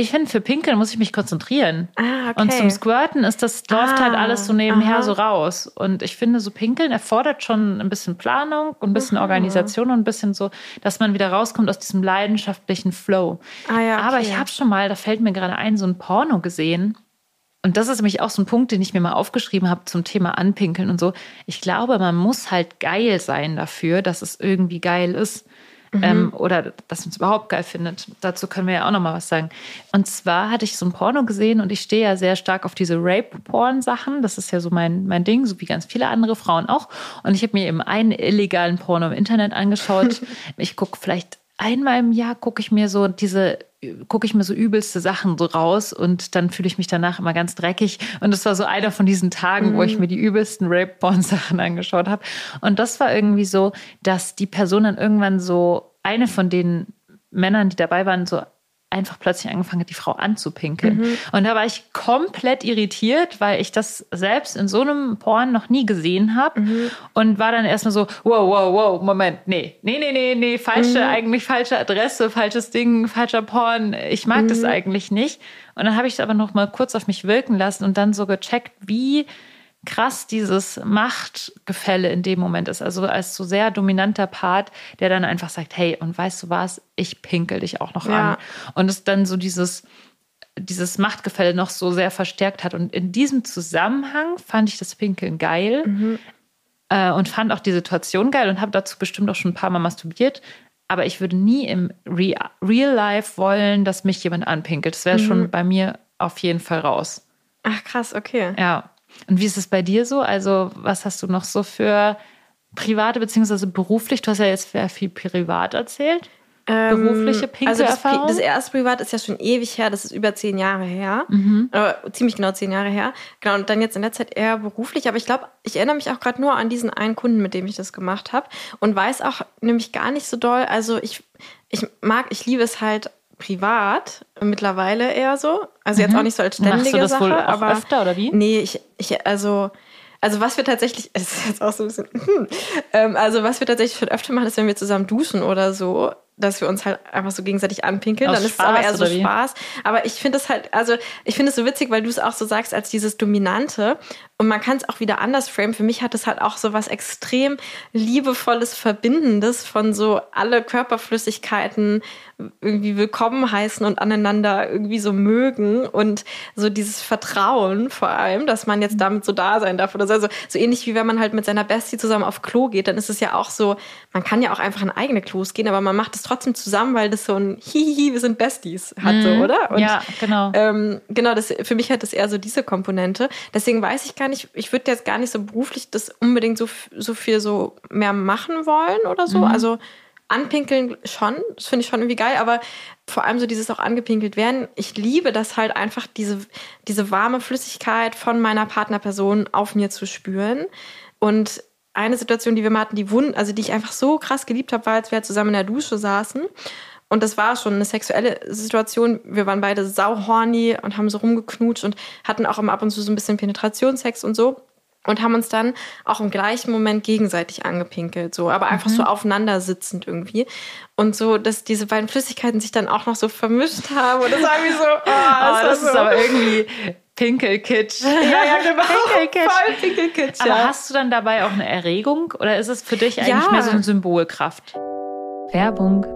ich finde, für Pinkeln muss ich mich konzentrieren. Ah, okay. Und zum Squirten ist das, läuft halt ah, halt alles so nebenher aha. so raus. Und ich finde, so Pinkeln erfordert schon ein bisschen Planung und ein bisschen aha. Organisation und ein bisschen so, dass man wieder rauskommt aus diesem leidenschaftlichen Flow. Ah, ja, okay. Aber ich habe schon mal, da fällt mir gerade ein, so ein Porno gesehen. Und das ist nämlich auch so ein Punkt, den ich mir mal aufgeschrieben habe zum Thema Anpinkeln und so. Ich glaube, man muss halt geil sein dafür, dass es irgendwie geil ist. Mhm. Ähm, oder dass man es überhaupt geil findet. Dazu können wir ja auch noch mal was sagen. Und zwar hatte ich so ein Porno gesehen und ich stehe ja sehr stark auf diese Rape-Porn-Sachen. Das ist ja so mein, mein Ding, so wie ganz viele andere Frauen auch. Und ich habe mir eben einen illegalen Porno im Internet angeschaut. ich gucke vielleicht einmal im Jahr gucke ich mir so diese gucke ich mir so übelste Sachen so raus und dann fühle ich mich danach immer ganz dreckig. Und es war so einer von diesen Tagen, mhm. wo ich mhm. mir die übelsten Rape-Porn-Sachen angeschaut habe. Und das war irgendwie so, dass die Person dann irgendwann so, eine von den Männern, die dabei waren, so einfach plötzlich angefangen hat, die Frau anzupinkeln. Mhm. Und da war ich komplett irritiert, weil ich das selbst in so einem Porn noch nie gesehen habe mhm. und war dann erstmal so, wow, wow, wow, Moment, nee, nee, nee, nee, nee, falsche, mhm. eigentlich falsche Adresse, falsches Ding, falscher Porn. Ich mag das mhm. eigentlich nicht. Und dann habe ich es aber noch mal kurz auf mich wirken lassen und dann so gecheckt, wie krass dieses Machtgefälle in dem Moment ist. Also als so sehr dominanter Part, der dann einfach sagt, hey, und weißt du was, ich pinkel dich auch noch ja. an. Und es dann so dieses, dieses Machtgefälle noch so sehr verstärkt hat. Und in diesem Zusammenhang fand ich das Pinkeln geil mhm. äh, und fand auch die Situation geil und habe dazu bestimmt auch schon ein paar Mal masturbiert. Aber ich würde nie im Re Real Life wollen, dass mich jemand anpinkelt. Das wäre mhm. schon bei mir auf jeden Fall raus. Ach krass, okay. Ja. Und wie ist es bei dir so? Also, was hast du noch so für private bzw. beruflich? Du hast ja jetzt sehr viel privat erzählt. Ähm, Berufliche Pinkelerfahrung? Also das, das, erste Privat ist ja schon ewig her, das ist über zehn Jahre her. Mhm. Oder ziemlich genau zehn Jahre her. Genau, und dann jetzt in der Zeit eher beruflich. Aber ich glaube, ich erinnere mich auch gerade nur an diesen einen Kunden, mit dem ich das gemacht habe. Und weiß auch nämlich gar nicht so doll. Also ich, ich mag, ich liebe es halt privat mittlerweile eher so. Also jetzt mhm. auch nicht so als ständige Machst du das Sache, wohl aber öfter oder wie? Nee, ich, ich also also was wir tatsächlich, es ist jetzt auch so ein bisschen, hm, ähm, also was wir tatsächlich schon öfter machen, ist, wenn wir zusammen duschen oder so, dass wir uns halt einfach so gegenseitig anpinkeln. Aus dann ist Spaß, es aber eher so Spaß. Aber ich finde es halt, also ich finde es so witzig, weil du es auch so sagst als dieses Dominante. Und man kann es auch wieder anders framen. Für mich hat es halt auch so was extrem liebevolles, verbindendes von so alle Körperflüssigkeiten irgendwie willkommen heißen und aneinander irgendwie so mögen und so dieses Vertrauen vor allem, dass man jetzt damit so da sein darf oder so. Also so ähnlich wie wenn man halt mit seiner Bestie zusammen auf Klo geht, dann ist es ja auch so, man kann ja auch einfach in eigene Klos gehen, aber man macht es trotzdem zusammen, weil das so ein Hihihi, wir sind Besties hat, mhm. so, oder? Und, ja, genau. Ähm, genau, das, für mich hat das eher so diese Komponente. Deswegen weiß ich gar nicht, ich würde jetzt gar nicht so beruflich das unbedingt so, so viel so mehr machen wollen oder so. Mhm. Also anpinkeln schon, das finde ich schon irgendwie geil, aber vor allem so dieses auch angepinkelt werden. Ich liebe das halt einfach, diese, diese warme Flüssigkeit von meiner Partnerperson auf mir zu spüren. Und eine Situation, die wir mal hatten, die wund, also die ich einfach so krass geliebt habe, war, als wir zusammen in der Dusche saßen. Und das war schon eine sexuelle Situation. Wir waren beide sauhorny und haben so rumgeknutscht und hatten auch immer ab und zu so ein bisschen Penetrationssex und so und haben uns dann auch im gleichen Moment gegenseitig angepinkelt, so, aber einfach mhm. so aufeinander sitzend irgendwie. Und so, dass diese beiden Flüssigkeiten sich dann auch noch so vermischt haben. Und das war irgendwie so, oh, das, oh, das ist so. aber irgendwie Pinkelkitsch. Ja, ja, genau. Pinkelkitsch. Voll Pinkelkitsch. Aber ja. hast du dann dabei auch eine Erregung oder ist es für dich eigentlich ja. mehr so eine Symbolkraft? Werbung.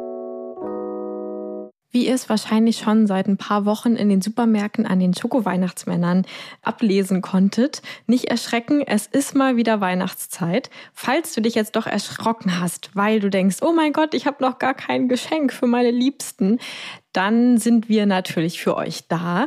Wie ihr es wahrscheinlich schon seit ein paar Wochen in den Supermärkten an den Schoko-Weihnachtsmännern ablesen konntet, nicht erschrecken, es ist mal wieder Weihnachtszeit. Falls du dich jetzt doch erschrocken hast, weil du denkst, oh mein Gott, ich habe noch gar kein Geschenk für meine Liebsten, dann sind wir natürlich für euch da.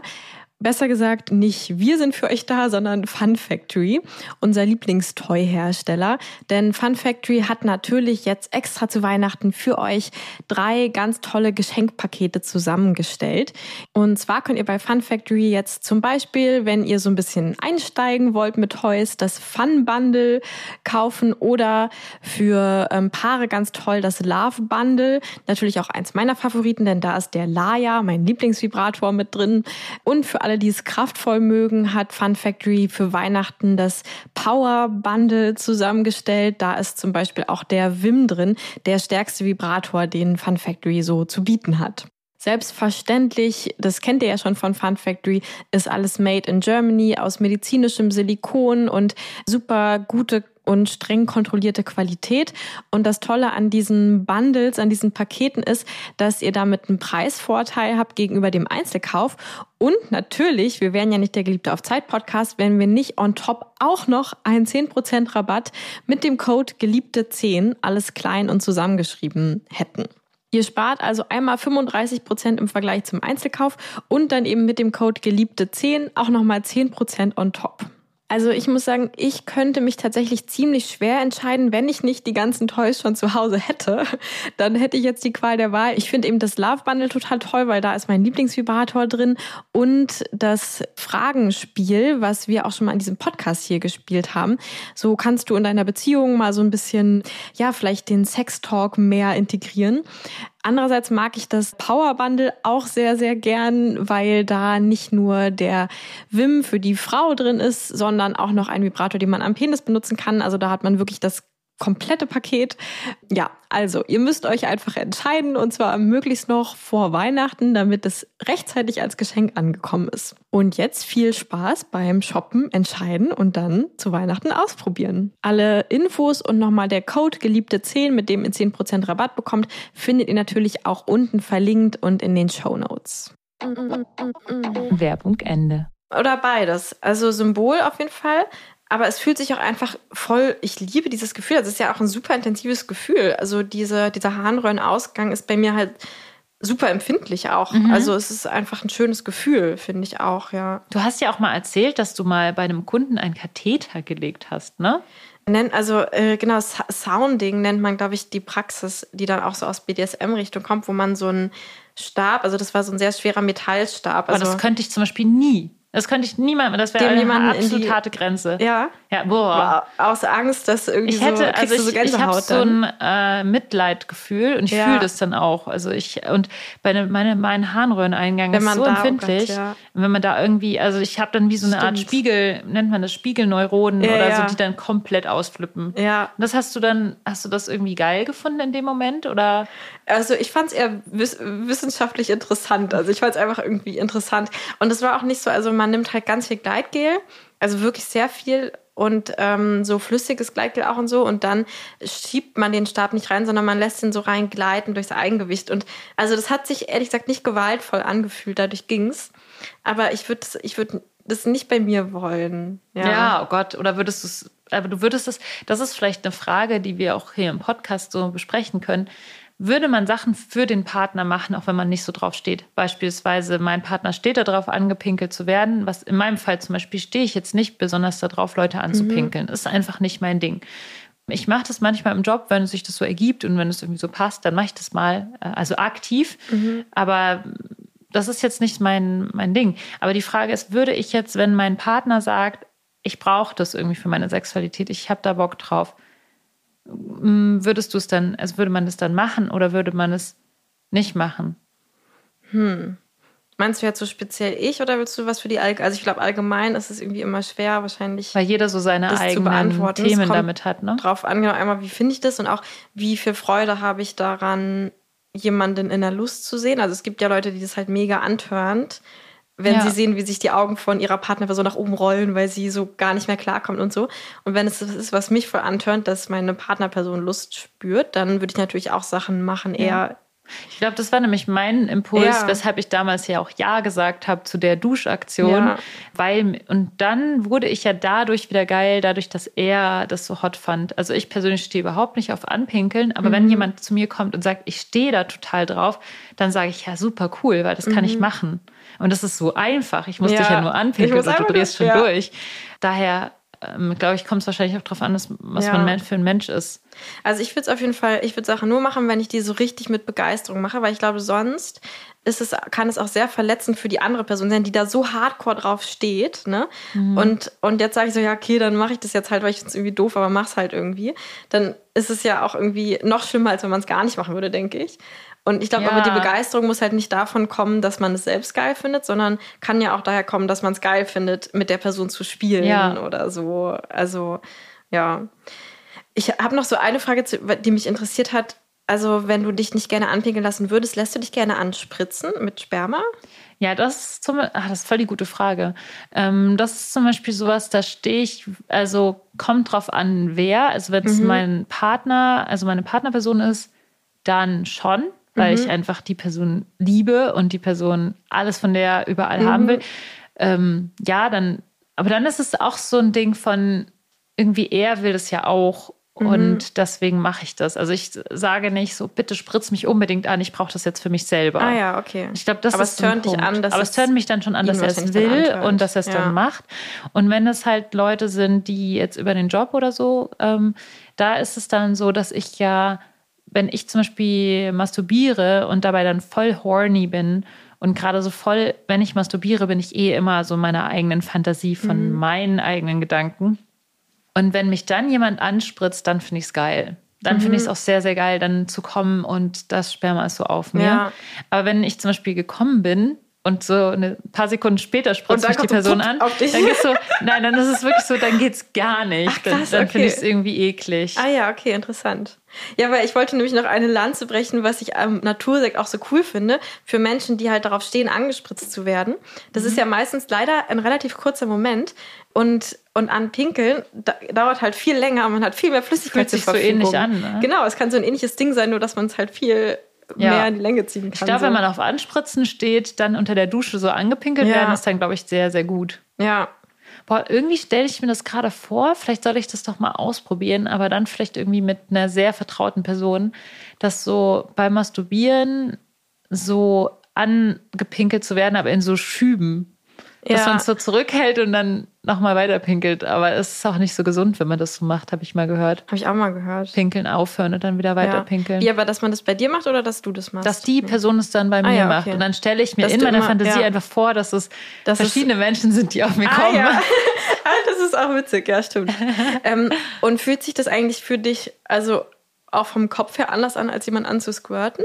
Besser gesagt, nicht wir sind für euch da, sondern Fun Factory, unser Lieblingstoy-Hersteller. Denn Fun Factory hat natürlich jetzt extra zu Weihnachten für euch drei ganz tolle Geschenkpakete zusammengestellt. Und zwar könnt ihr bei Fun Factory jetzt zum Beispiel, wenn ihr so ein bisschen einsteigen wollt mit Toys, das Fun Bundle kaufen oder für ähm, Paare ganz toll das Love Bundle. Natürlich auch eins meiner Favoriten, denn da ist der Laya, mein Lieblingsvibrator mit drin. Und für alle, die es kraftvoll mögen, hat Fun Factory für Weihnachten das Power Bundle zusammengestellt. Da ist zum Beispiel auch der Wim drin, der stärkste Vibrator, den Fun Factory so zu bieten hat. Selbstverständlich, das kennt ihr ja schon von Fun Factory, ist alles made in Germany aus medizinischem Silikon und super gute und streng kontrollierte Qualität. Und das Tolle an diesen Bundles, an diesen Paketen ist, dass ihr damit einen Preisvorteil habt gegenüber dem Einzelkauf. Und natürlich, wir wären ja nicht der Geliebte auf Zeit Podcast, wenn wir nicht on top auch noch einen 10% Rabatt mit dem Code Geliebte10, alles klein und zusammengeschrieben hätten. Ihr spart also einmal 35% im Vergleich zum Einzelkauf und dann eben mit dem Code Geliebte10 auch nochmal 10% on top. Also ich muss sagen, ich könnte mich tatsächlich ziemlich schwer entscheiden, wenn ich nicht die ganzen Toys schon zu Hause hätte. Dann hätte ich jetzt die Qual der Wahl. Ich finde eben das Love Bundle total toll, weil da ist mein Lieblingsvibrator drin und das Fragenspiel, was wir auch schon mal in diesem Podcast hier gespielt haben. So kannst du in deiner Beziehung mal so ein bisschen, ja, vielleicht den Sextalk mehr integrieren. Andererseits mag ich das Power Bundle auch sehr, sehr gern, weil da nicht nur der Wim für die Frau drin ist, sondern auch noch ein Vibrator, den man am Penis benutzen kann. Also da hat man wirklich das komplette Paket. Ja, also ihr müsst euch einfach entscheiden und zwar möglichst noch vor Weihnachten, damit es rechtzeitig als Geschenk angekommen ist. Und jetzt viel Spaß beim Shoppen, entscheiden und dann zu Weihnachten ausprobieren. Alle Infos und nochmal der Code geliebte 10, mit dem ihr 10% Rabatt bekommt, findet ihr natürlich auch unten verlinkt und in den Show Notes. Werbung Ende. Oder beides. Also Symbol auf jeden Fall, aber es fühlt sich auch einfach voll, ich liebe dieses Gefühl. Das ist ja auch ein super intensives Gefühl. Also diese, dieser Harnröhrenausgang ist bei mir halt super empfindlich auch. Mhm. Also es ist einfach ein schönes Gefühl, finde ich auch, ja. Du hast ja auch mal erzählt, dass du mal bei einem Kunden einen Katheter gelegt hast, ne? Also äh, genau, Sounding nennt man, glaube ich, die Praxis, die dann auch so aus BDSM-Richtung kommt, wo man so einen Stab, also das war so ein sehr schwerer Metallstab. Also, Aber das könnte ich zum Beispiel nie. Das könnte ich niemandem, das wäre eine absolut harte Grenze. Ja. Ja, boah. Aus Angst, dass irgendwie ich hätte, so, also ich, so ich habe so ein äh, Mitleidgefühl und ich ja. fühle das dann auch. Also ich und bei ne, meine, mein Harnröhreneingang ist so empfindlich. Oh Gott, ja. Wenn man da irgendwie, also ich habe dann wie so eine Stimmt. Art Spiegel, nennt man das Spiegelneuronen ja, oder so, die dann komplett ausflippen. Ja. Und das hast du dann, hast du das irgendwie geil gefunden in dem Moment oder? Also ich fand es eher wissenschaftlich interessant. Also ich fand es einfach irgendwie interessant und es war auch nicht so, also man nimmt halt ganz viel Gleitgel, also wirklich sehr viel und ähm, so flüssiges Gleitgel auch und so. Und dann schiebt man den Stab nicht rein, sondern man lässt ihn so rein gleiten durchs Eigengewicht. Und also das hat sich ehrlich gesagt nicht gewaltvoll angefühlt, dadurch ging's. Aber ich würde ich würd das nicht bei mir wollen. Ja, ja oh Gott. Oder würdest du es, aber du würdest es, das ist vielleicht eine Frage, die wir auch hier im Podcast so besprechen können würde man Sachen für den Partner machen, auch wenn man nicht so drauf steht. Beispielsweise, mein Partner steht darauf, angepinkelt zu werden. Was in meinem Fall zum Beispiel stehe ich jetzt nicht besonders darauf, Leute anzupinkeln. Mhm. Ist einfach nicht mein Ding. Ich mache das manchmal im Job, wenn sich das so ergibt und wenn es irgendwie so passt, dann mache ich das mal, äh, also aktiv. Mhm. Aber das ist jetzt nicht mein, mein Ding. Aber die Frage ist, würde ich jetzt, wenn mein Partner sagt, ich brauche das irgendwie für meine Sexualität, ich habe da Bock drauf, würdest du es dann, also würde man das dann machen oder würde man es nicht machen? Hm. Meinst du jetzt so speziell ich oder willst du was für die Allgemeine? Also ich glaube, allgemein ist es irgendwie immer schwer, wahrscheinlich. Weil jeder so seine eigenen Themen damit hat, ne? Drauf an, genau, einmal, wie finde ich das und auch, wie viel Freude habe ich daran, jemanden in der Lust zu sehen. Also es gibt ja Leute, die das halt mega antörnt wenn ja. sie sehen, wie sich die Augen von ihrer Partnerperson nach oben rollen, weil sie so gar nicht mehr klarkommt und so. Und wenn es das ist, was mich voll antörnt, dass meine Partnerperson Lust spürt, dann würde ich natürlich auch Sachen machen, eher ja. Ich glaube, das war nämlich mein Impuls, ja. weshalb ich damals ja auch Ja gesagt habe zu der Duschaktion. Ja. Weil, und dann wurde ich ja dadurch wieder geil, dadurch, dass er das so hot fand. Also ich persönlich stehe überhaupt nicht auf Anpinkeln, aber mhm. wenn jemand zu mir kommt und sagt, ich stehe da total drauf, dann sage ich ja super cool, weil das kann mhm. ich machen. Und das ist so einfach. Ich muss ja. dich ja nur anpinkeln und du drehst schon ja. durch. Daher ähm, glaube ich, kommt es wahrscheinlich auch darauf an, was ja. man für ein Mensch ist. Also ich würde es auf jeden Fall, ich würde Sachen nur machen, wenn ich die so richtig mit Begeisterung mache, weil ich glaube, sonst ist es, kann es auch sehr verletzend für die andere Person sein, die da so hardcore drauf steht. Ne? Mhm. Und, und jetzt sage ich so, ja, okay, dann mache ich das jetzt halt, weil ich es irgendwie doof, aber mach's halt irgendwie. Dann ist es ja auch irgendwie noch schlimmer, als wenn man es gar nicht machen würde, denke ich. Und ich glaube ja. aber, die Begeisterung muss halt nicht davon kommen, dass man es selbst geil findet, sondern kann ja auch daher kommen, dass man es geil findet, mit der Person zu spielen ja. oder so. Also, ja. Ich habe noch so eine Frage, die mich interessiert hat. Also, wenn du dich nicht gerne anpinkeln lassen würdest, lässt du dich gerne anspritzen mit Sperma? Ja, das ist, zum, ach, das ist voll die gute Frage. Ähm, das ist zum Beispiel sowas, da stehe ich, also kommt drauf an, wer. Also, wenn es mhm. mein Partner, also meine Partnerperson ist, dann schon weil mhm. ich einfach die Person liebe und die Person alles von der überall mhm. haben will. Ähm, ja, dann, aber dann ist es auch so ein Ding von irgendwie er will das ja auch mhm. und deswegen mache ich das. Also ich sage nicht so, bitte spritz mich unbedingt an, ich brauche das jetzt für mich selber. Ah ja, okay. Ich glaube, das aber ist es tönt dich an, dass aber es tönt mich dann schon an, dass er es will und dass er es ja. dann macht. Und wenn es halt Leute sind, die jetzt über den Job oder so, ähm, da ist es dann so, dass ich ja wenn ich zum Beispiel masturbiere und dabei dann voll horny bin und gerade so voll, wenn ich masturbiere, bin ich eh immer so meiner eigenen Fantasie von mhm. meinen eigenen Gedanken. Und wenn mich dann jemand anspritzt, dann finde ich es geil. dann mhm. finde ich es auch sehr, sehr geil, dann zu kommen und das Sperma ist so auf mir. Ja. Aber wenn ich zum Beispiel gekommen bin, und so ein paar Sekunden später spritzt mich die Person an, dann geht's so, nein, dann ist es wirklich so, dann geht's gar nicht. Ach, krass, dann, dann okay. finde ich es irgendwie eklig. Ah ja, okay, interessant. Ja, weil ich wollte nämlich noch eine Lanze brechen, was ich am Natursekt auch so cool finde, für Menschen, die halt darauf stehen, angespritzt zu werden. Das mhm. ist ja meistens leider ein relativ kurzer Moment und, und an Pinkeln da, dauert halt viel länger, man hat viel mehr Flüssigkeit Fühlt zur Verfügung. so ähnlich an. Ne? Genau, es kann so ein ähnliches Ding sein, nur dass man es halt viel ja. mehr in die Länge ziehen kann. Ich glaube, so. wenn man auf Anspritzen steht, dann unter der Dusche so angepinkelt ja. werden, ist dann, glaube ich, sehr, sehr gut. Ja. Boah, irgendwie stelle ich mir das gerade vor, vielleicht soll ich das doch mal ausprobieren, aber dann vielleicht irgendwie mit einer sehr vertrauten Person, dass so beim Masturbieren so angepinkelt zu werden, aber in so Schüben dass ja. man es so zurückhält und dann nochmal weiter pinkelt. Aber es ist auch nicht so gesund, wenn man das so macht, habe ich mal gehört. Habe ich auch mal gehört. Pinkeln aufhören und dann wieder weiter ja. pinkeln. Ja, aber dass man das bei dir macht oder dass du das machst? Dass die Person es dann bei ah, mir ja, okay. macht. Und dann stelle ich mir dass in meiner immer, Fantasie einfach vor, dass es das verschiedene ist, Menschen sind, die auf mir ah, kommen. Ja. Ah, das ist auch witzig, ja, stimmt. ähm, und fühlt sich das eigentlich für dich, also auch vom Kopf her anders an, als jemand anzusquirten?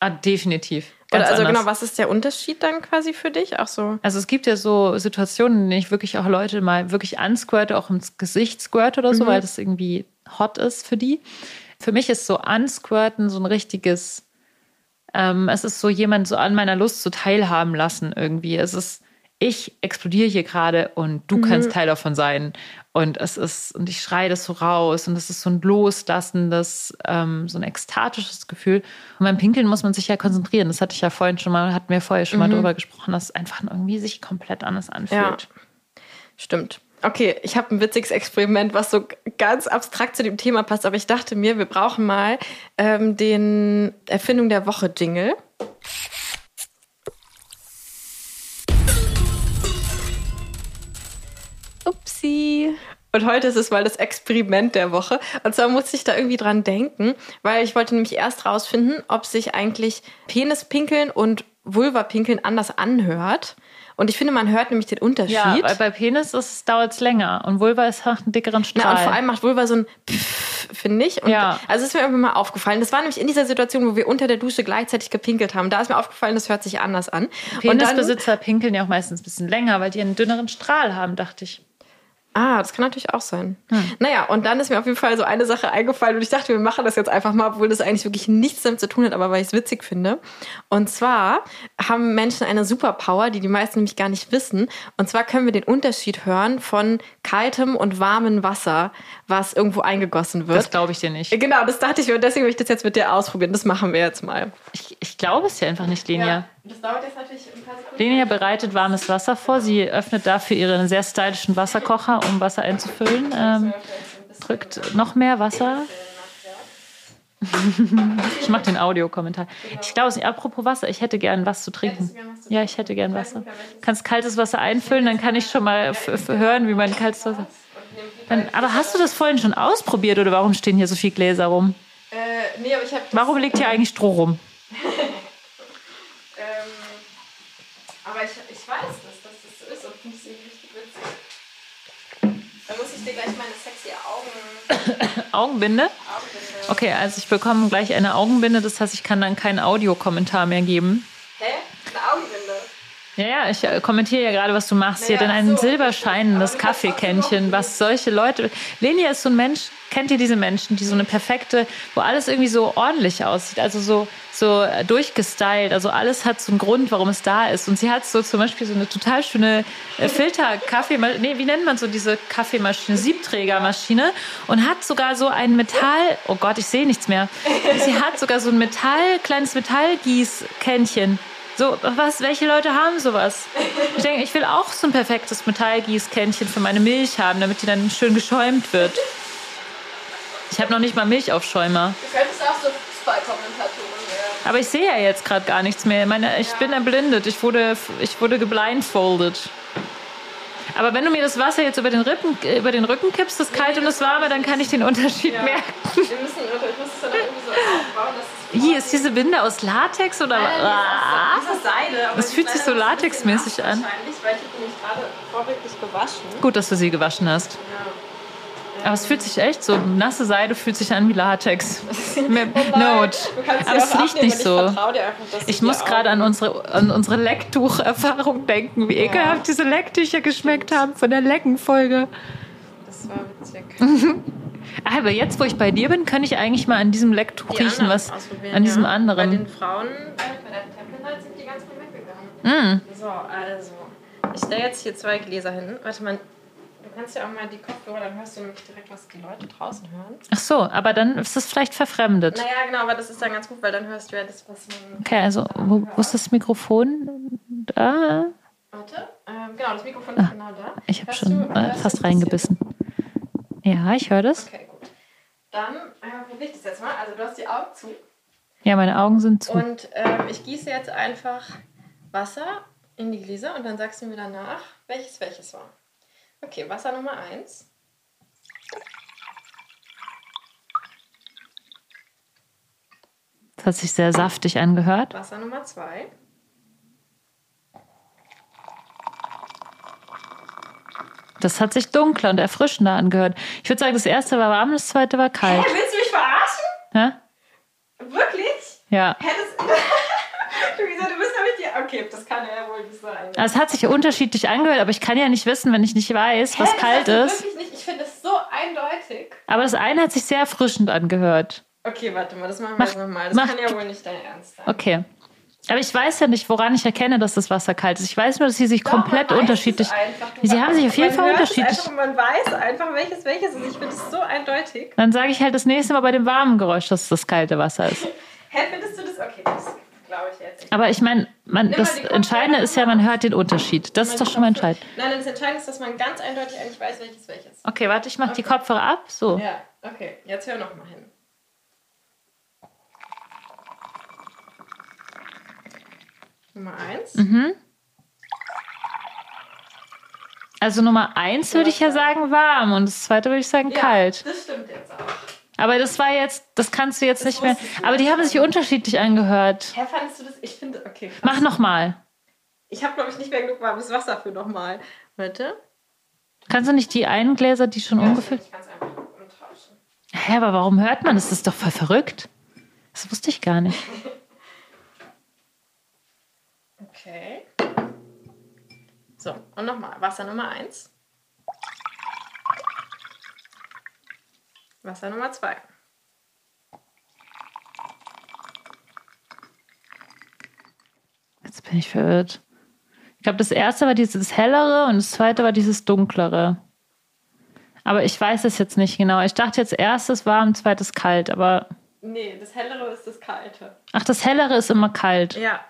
Ah, definitiv. Ganz Oder also anders. genau, was ist der Unterschied dann quasi für dich? Auch so. Also es gibt ja so Situationen, in denen ich wirklich auch Leute mal wirklich ansquirte, auch ins Gesicht squirt oder so, mhm. weil das irgendwie hot ist für die. Für mich ist so ansquirten so ein richtiges, ähm, es ist so jemand so an meiner Lust so teilhaben lassen irgendwie. Es ist ich explodiere hier gerade und du mhm. kannst Teil davon sein. Und es ist, und ich schreie das so raus und es ist so ein loslassendes, ähm, so ein ekstatisches Gefühl. Und beim Pinkeln muss man sich ja konzentrieren. Das hatte ich ja vorhin schon mal, hatten wir vorher schon mhm. mal drüber gesprochen, dass es einfach irgendwie sich komplett anders anfühlt. Ja. Stimmt. Okay, ich habe ein witziges Experiment, was so ganz abstrakt zu dem Thema passt, aber ich dachte mir, wir brauchen mal ähm, den Erfindung der Woche Jingle. Upsi. Und heute ist es mal das Experiment der Woche. Und zwar musste ich da irgendwie dran denken, weil ich wollte nämlich erst rausfinden, ob sich eigentlich Penispinkeln und Vulvapinkeln anders anhört. Und ich finde, man hört nämlich den Unterschied. Ja, weil bei Penis dauert es länger und Vulva ist halt einen dickeren Strahl. Na, und vor allem macht Vulva so ein Pfff, finde ich. Und ja. Also ist mir irgendwie mal aufgefallen. Das war nämlich in dieser Situation, wo wir unter der Dusche gleichzeitig gepinkelt haben. Da ist mir aufgefallen, das hört sich anders an. Penisbesitzer pinkeln ja auch meistens ein bisschen länger, weil die einen dünneren Strahl haben, dachte ich. Ah, das kann natürlich auch sein. Hm. Naja, und dann ist mir auf jeden Fall so eine Sache eingefallen und ich dachte, wir machen das jetzt einfach mal, obwohl das eigentlich wirklich nichts damit zu tun hat, aber weil ich es witzig finde. Und zwar haben Menschen eine Superpower, die die meisten nämlich gar nicht wissen. Und zwar können wir den Unterschied hören von kaltem und warmem Wasser, was irgendwo eingegossen wird. Das glaube ich dir nicht. Genau, das dachte ich mir und deswegen will ich das jetzt mit dir ausprobieren. Das machen wir jetzt mal. Ich, ich glaube es ja einfach nicht, Lenia. Ja. Das dauert jetzt natürlich ein paar Sekunden. Lenia bereitet warmes Wasser vor. Sie öffnet dafür ihren sehr stylischen Wasserkocher, um Wasser einzufüllen. Ähm, drückt noch mehr Wasser. ich mache den Audiokommentar. Ich glaube es. Apropos Wasser, ich hätte gern was zu trinken. Ja, ich hätte gern Wasser. Kannst kaltes Wasser einfüllen, dann kann ich schon mal hören, wie mein kaltes Wasser. Dann, aber hast du das vorhin schon ausprobiert oder warum stehen hier so viele Gläser rum? Äh, nee, aber ich habe. Warum liegt hier eigentlich Stroh rum? Aber ich, ich weiß das, dass das so ist und finde es richtig witzig. Dann muss ich dir gleich meine sexy Augen. Augenbinde? Augenbinde? Okay, also ich bekomme gleich eine Augenbinde, das heißt, ich kann dann keinen Audiokommentar mehr geben. Hä? Eine Augenbinde? Ja, ja, ich äh, kommentiere ja gerade, was du machst. Naja, hier denn ein so. silberscheinendes Kaffeekännchen, was solche Leute. Lenia ist so ein Mensch, kennt ihr diese Menschen, die so eine perfekte, wo alles irgendwie so ordentlich aussieht, also so, so äh, durchgestylt, also alles hat so einen Grund, warum es da ist. Und sie hat so zum Beispiel so eine total schöne äh, Filter-Kaffeemaschine, nee, wie nennt man so diese Kaffeemaschine, Siebträgermaschine und hat sogar so ein Metall, oh Gott, ich sehe nichts mehr. Sie hat sogar so ein Metall, kleines Metallgießkännchen so, was, welche Leute haben sowas? Ich denke, ich will auch so ein perfektes Metallgießkännchen für meine Milch haben, damit die dann schön geschäumt wird. Ich habe noch nicht mal Milchaufschäumer. Du könntest auch so Fußballkommentatoren werden. Aber ich sehe ja jetzt gerade gar nichts mehr. Meine, ich ja. bin erblindet. Ich wurde, ich wurde geblindfoldet. Aber wenn du mir das Wasser jetzt über den, Rippen, über den Rücken kippst, das kalt und das warme, dann kann ich den Unterschied ja. merken. Wir müssen, ich muss es dann irgendwie so aufbauen, dass hier ist diese Binde aus Latex oder Nein, ah. das ist Seide. Das fühlt sich so latexmäßig an. Wahrscheinlich, weil ich habe nämlich gerade vorbildlich gewaschen. Gut, dass du sie gewaschen hast. Aber es fühlt sich echt so, nasse Seide fühlt sich an wie Latex. Oh Note. Aber es riecht nicht so. Ich, einfach, Ich muss gerade an unsere, an unsere Lecktuch-Erfahrung denken, wie ekelhaft diese Lecktücher geschmeckt haben von der Leckenfolge. Das war witzig. Aber jetzt, wo ich bei dir bin, kann ich eigentlich mal an diesem Lecktuch Die riechen, was an diesem ja. Bei anderen. den Frauen, bei der Tempelheit sind die ganz gut weggegangen. Mm. So, also. Ich stelle jetzt hier zwei Gläser hin. Warte mal, du kannst ja auch mal die Kopfhörer, dann hörst du nämlich direkt, was die Leute draußen hören. Ach so, aber dann ist es vielleicht verfremdet. Naja, genau, aber das ist dann ganz gut, weil dann hörst du ja das, was man. Okay, also wo, wo ist das Mikrofon? Da. Warte, ähm, genau, das Mikrofon ist genau da. Ich habe schon du- äh, fast das reingebissen. Ja, ich höre das. Okay, gut. Dann äh, probiere ich das jetzt mal. Also, du hast die Augen zu. Ja, meine Augen sind zu. Und ähm, ich gieße jetzt einfach Wasser in die Gläser und dann sagst du mir danach, welches welches war. Okay, Wasser Nummer 1. Das hat sich sehr saftig angehört. Wasser Nummer 2. Das hat sich dunkler und erfrischender angehört. Ich würde sagen, das erste war warm, das zweite war kalt. willst du mich verarschen? Hä? Wirklich? Ja. Luisa, du bist nämlich die. Okay, das kann ja wohl nicht sein. Also es hat sich unterschiedlich angehört, aber ich kann ja nicht wissen, wenn ich nicht weiß, was Hä, das kalt ist. Wirklich nicht. Ich finde es so eindeutig. Aber das eine hat sich sehr erfrischend angehört. Okay, warte mal, das machen wir Mach- nochmal. Das mach- kann ja wohl nicht dein Ernst sein. Okay. Aber ich weiß ja nicht, woran ich erkenne, dass das Wasser kalt ist. Ich weiß nur, dass sie sich Doch, komplett unterschiedlich. Sie haben sich auf jeden Fall unterschiedlich. Einfach, man weiß einfach, welches welches ist. Ich finde es so eindeutig. Dann sage ich halt das nächste Mal bei dem warmen Geräusch, dass es das kalte Wasser ist. Hä, findest du das? Okay, das glaube ich jetzt. nicht. Aber ich meine, das Entscheidende ist ja, man hört den Unterschied. Das ist doch schon mal entscheidend. Nein, das Entscheidende ist, dass man ganz eindeutig eigentlich weiß, welches welches. Okay, warte, ich mache die Kopfhörer ab. So. Ja, okay. Jetzt hör noch mal hin. Nummer eins. Mhm. Also Nummer eins würde ich ja sagen warm und das zweite würde ich sagen Ja, kalt. Das stimmt jetzt auch. Aber das war jetzt, das kannst du jetzt Das nicht mehr. Aber die haben sich unterschiedlich angehört. Hä, fandest du das? Ich finde, okay. Krass. Mach nochmal. Ich habe, glaube ich, nicht mehr genug warmes Wasser für nochmal. Warte. Kannst du nicht die einen Gläser, die schon ungefüllt? Ich kann es einfach umtauschen. Hä, aber warum hört man das? Das ist doch voll verrückt. Das wusste ich gar nicht. Okay. So, und nochmal. Wasser Nummer eins. Wasser Nummer zwei. Jetzt bin ich verwirrt. Ich glaube, das erste war dieses hellere und das zweite war dieses dunklere. Aber ich weiß es jetzt nicht genau. Ich dachte jetzt erstes warm, zweites kalt, aber Nee, das hellere ist das kalte. ach, das hellere ist immer kalt. Ja.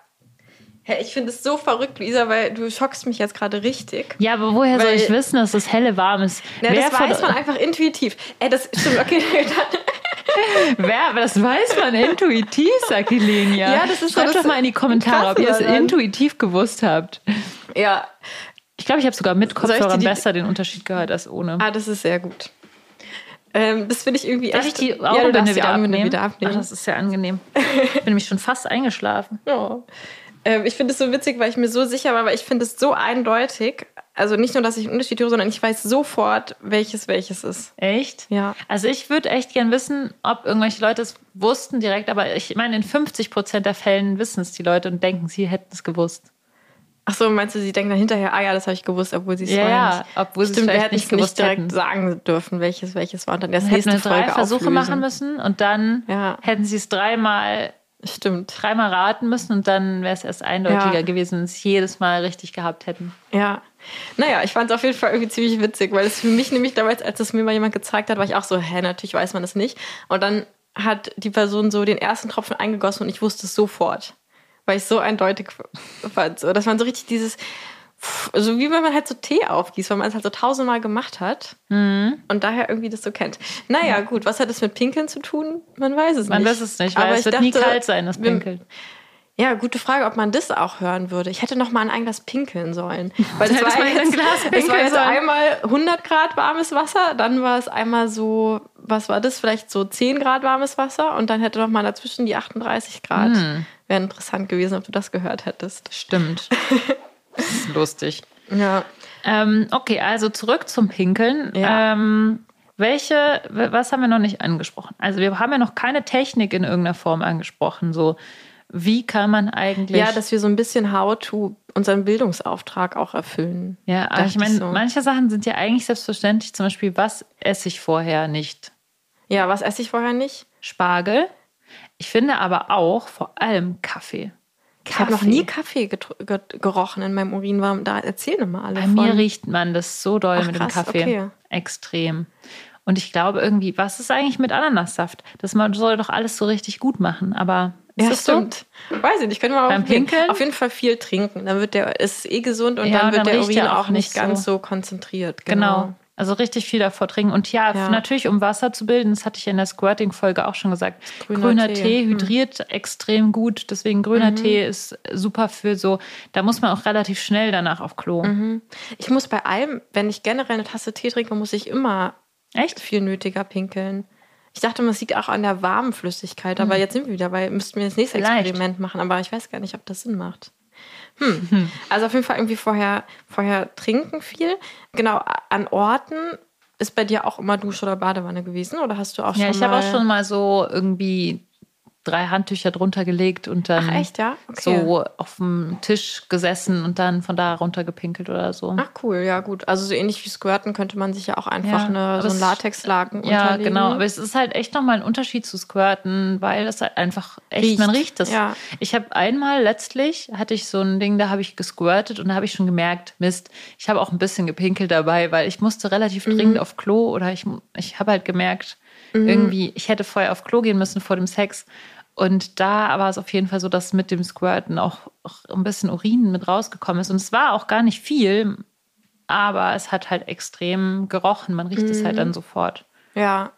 Hä, ich finde es so verrückt, Lisa, weil du schockst mich jetzt gerade richtig. Ja, aber woher soll Weil- ich wissen, dass das helle warm ist? Ja, wer, das weiß man einfach intuitiv. Ey, das stimmt, okay. Wer, aber das weiß man intuitiv, sagt die Lenia. Ja, das ist Schreibt das doch mal in die Kommentare, ob ihr es daran. intuitiv gewusst habt. ja. Ich glaube, ich habe sogar mit Soll ich Kopfhörern die- besser den Unterschied gehört als ohne. Ah, das ist sehr gut. Ähm, das finde ich irgendwie Darf ich echt... die ja, du Augenbinde die wieder, abnehmen? wieder abnehmen. Ach, das ist sehr angenehm. Ich bin nämlich schon fast eingeschlafen. Ja. Ähm, ich finde es so witzig, weil ich mir so sicher war, weil ich finde es so eindeutig. Also nicht nur, dass ich einen Unterschied höre, sondern ich weiß sofort, welches welches ist. Echt? Ja. Also ich würde echt gern wissen, ob irgendwelche Leute es wussten direkt, aber ich meine, in 50 Prozent der Fällen wissen es die Leute und denken, sie hätten es gewusst. Ach so, meinst du, sie denken dann hinterher, ah ja, das habe ich gewusst, obwohl sie es Ja, nicht. obwohl sie es vielleicht nicht es nicht gewusst direkt hätten. sagen dürfen, welches welches war und dann erst hätten nächste wir drei Folge Versuche auflösen. machen müssen und dann Ja. hätten sie es dreimal, Stimmt. dreimal raten müssen und dann wäre es erst eindeutiger Ja. gewesen, wenn sie es jedes Mal richtig gehabt hätten. Ja. Naja, ich fand es auf jeden Fall irgendwie ziemlich witzig, weil es für mich nämlich damals, als es mir mal jemand gezeigt hat, war ich auch so, hä, natürlich weiß man es nicht. Und dann hat die Person so den ersten Tropfen eingegossen und ich wusste es sofort. Weil ich es so eindeutig fand. So, dass man so richtig dieses, so wie wenn man halt so Tee aufgießt, weil man es halt so tausendmal gemacht hat Mhm. und daher irgendwie das so kennt. Naja, gut, was hat das mit Pinkeln zu tun? Man weiß es Man nicht. weiß es nicht, weil Aber es wird nie dachte, kalt sein, das Pinkeln. Ja, gute Frage, ob man das auch hören würde. Ich hätte noch mal an ein Glas pinkeln sollen. Weil das hättest war, jetzt, Glas es war jetzt sollen. einmal 100 Grad warmes Wasser, dann war es einmal so, was war das, vielleicht so 10 Grad warmes Wasser und dann hätte noch mal dazwischen die 38 Grad. Hm. Wäre interessant gewesen, ob du das gehört hättest. Stimmt. das ist lustig. Ja. Ähm, okay, also zurück zum Pinkeln. Ja. Ähm, welche, was haben wir noch nicht angesprochen? Also wir haben ja noch keine Technik in irgendeiner Form angesprochen. So, wie kann man eigentlich. Ja, dass wir so ein bisschen How-to unseren Bildungsauftrag auch erfüllen. Ja, aber ich meine, so. manche Sachen sind ja eigentlich selbstverständlich. Zum Beispiel, was esse ich vorher nicht? Ja, was esse ich vorher nicht? Spargel. Ich finde aber auch vor allem Kaffee. Ich habe noch nie Kaffee gerochen in meinem Urin. Warum? Da erzählen immer alle. Bei von. mir riecht man das so doll Ach, mit krass, dem Kaffee. Okay. Extrem. Und ich glaube irgendwie, was ist eigentlich mit Ananassaft? Das soll doch alles so richtig gut machen. Aber ist ja, das stimmt. So? Weiß ich nicht. Können wir mal Beim Pinkeln? Auf jeden Fall viel trinken. Dann wird der, ist eh gesund und ja, dann wird dann der Urin auch nicht so. ganz so konzentriert. Genau. genau. Also richtig viel davor trinken. Und ja, ja, natürlich, um Wasser zu bilden, das hatte ich in der Squirting-Folge auch schon gesagt. Grüner, grüner Tee. Tee, hm. hydriert hm. extrem gut. Deswegen grüner mhm. Tee ist super für so, da muss man auch relativ schnell danach auf Klo. Mhm. Ich muss bei allem, wenn ich generell eine Tasse Tee trinke, muss ich immer Echt? viel nötiger pinkeln. Ich dachte, man sieht auch an der warmen Flüssigkeit, aber mhm. jetzt sind wir wieder bei, müssten wir das nächste Vielleicht. Experiment machen, aber ich weiß gar nicht, ob das Sinn macht. Hm. Also auf jeden Fall irgendwie vorher, vorher trinken viel. Genau, an Orten ist bei dir auch immer Dusche oder Badewanne gewesen oder hast du auch schon Ja, ich habe auch schon mal so irgendwie drei Handtücher drunter gelegt und dann Ach, echt, ja? okay. so auf dem Tisch gesessen und dann von da runter gepinkelt oder so. Ach cool, ja gut. Also so ähnlich wie Squirten könnte man sich ja auch einfach ja, eine, so einen Latexlaken unterlegen. Ja, genau. Aber es ist halt echt nochmal ein Unterschied zu Squirten, weil das halt einfach echt, riecht. man riecht das. Ja. Ich habe einmal letztlich, hatte ich so ein Ding, da habe ich gesquirtet und da habe ich schon gemerkt, Mist, ich habe auch ein bisschen gepinkelt dabei, weil ich musste relativ mhm. dringend auf Klo oder ich, ich habe halt gemerkt, mhm. irgendwie, ich hätte vorher auf Klo gehen müssen vor dem Sex und da war es auf jeden Fall so, dass mit dem Squirten auch, auch ein bisschen Urin mit rausgekommen ist. Und es war auch gar nicht viel, aber es hat halt extrem gerochen. Man riecht mhm. es halt dann mhm. sofort. Ja,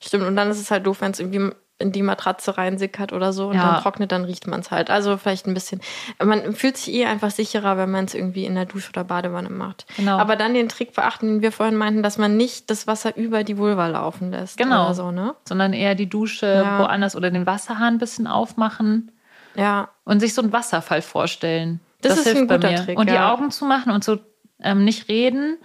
stimmt. Und dann ist es halt doof, wenn es irgendwie in die Matratze reinsickert oder so und ja. dann trocknet, dann riecht man es halt. Also vielleicht ein bisschen. Man fühlt sich eh einfach sicherer, wenn man es irgendwie in der Dusche oder Badewanne macht. Genau. Aber dann den Trick beachten, den wir vorhin meinten, dass man nicht das Wasser über die Vulva laufen lässt. Genau. So, ne? Sondern eher die Dusche ja. woanders oder den Wasserhahn ein bisschen aufmachen. Ja. Und sich so einen Wasserfall vorstellen. Das, das ist hilft ein guter Trick. Und die Augen zu machen und so ähm, nicht reden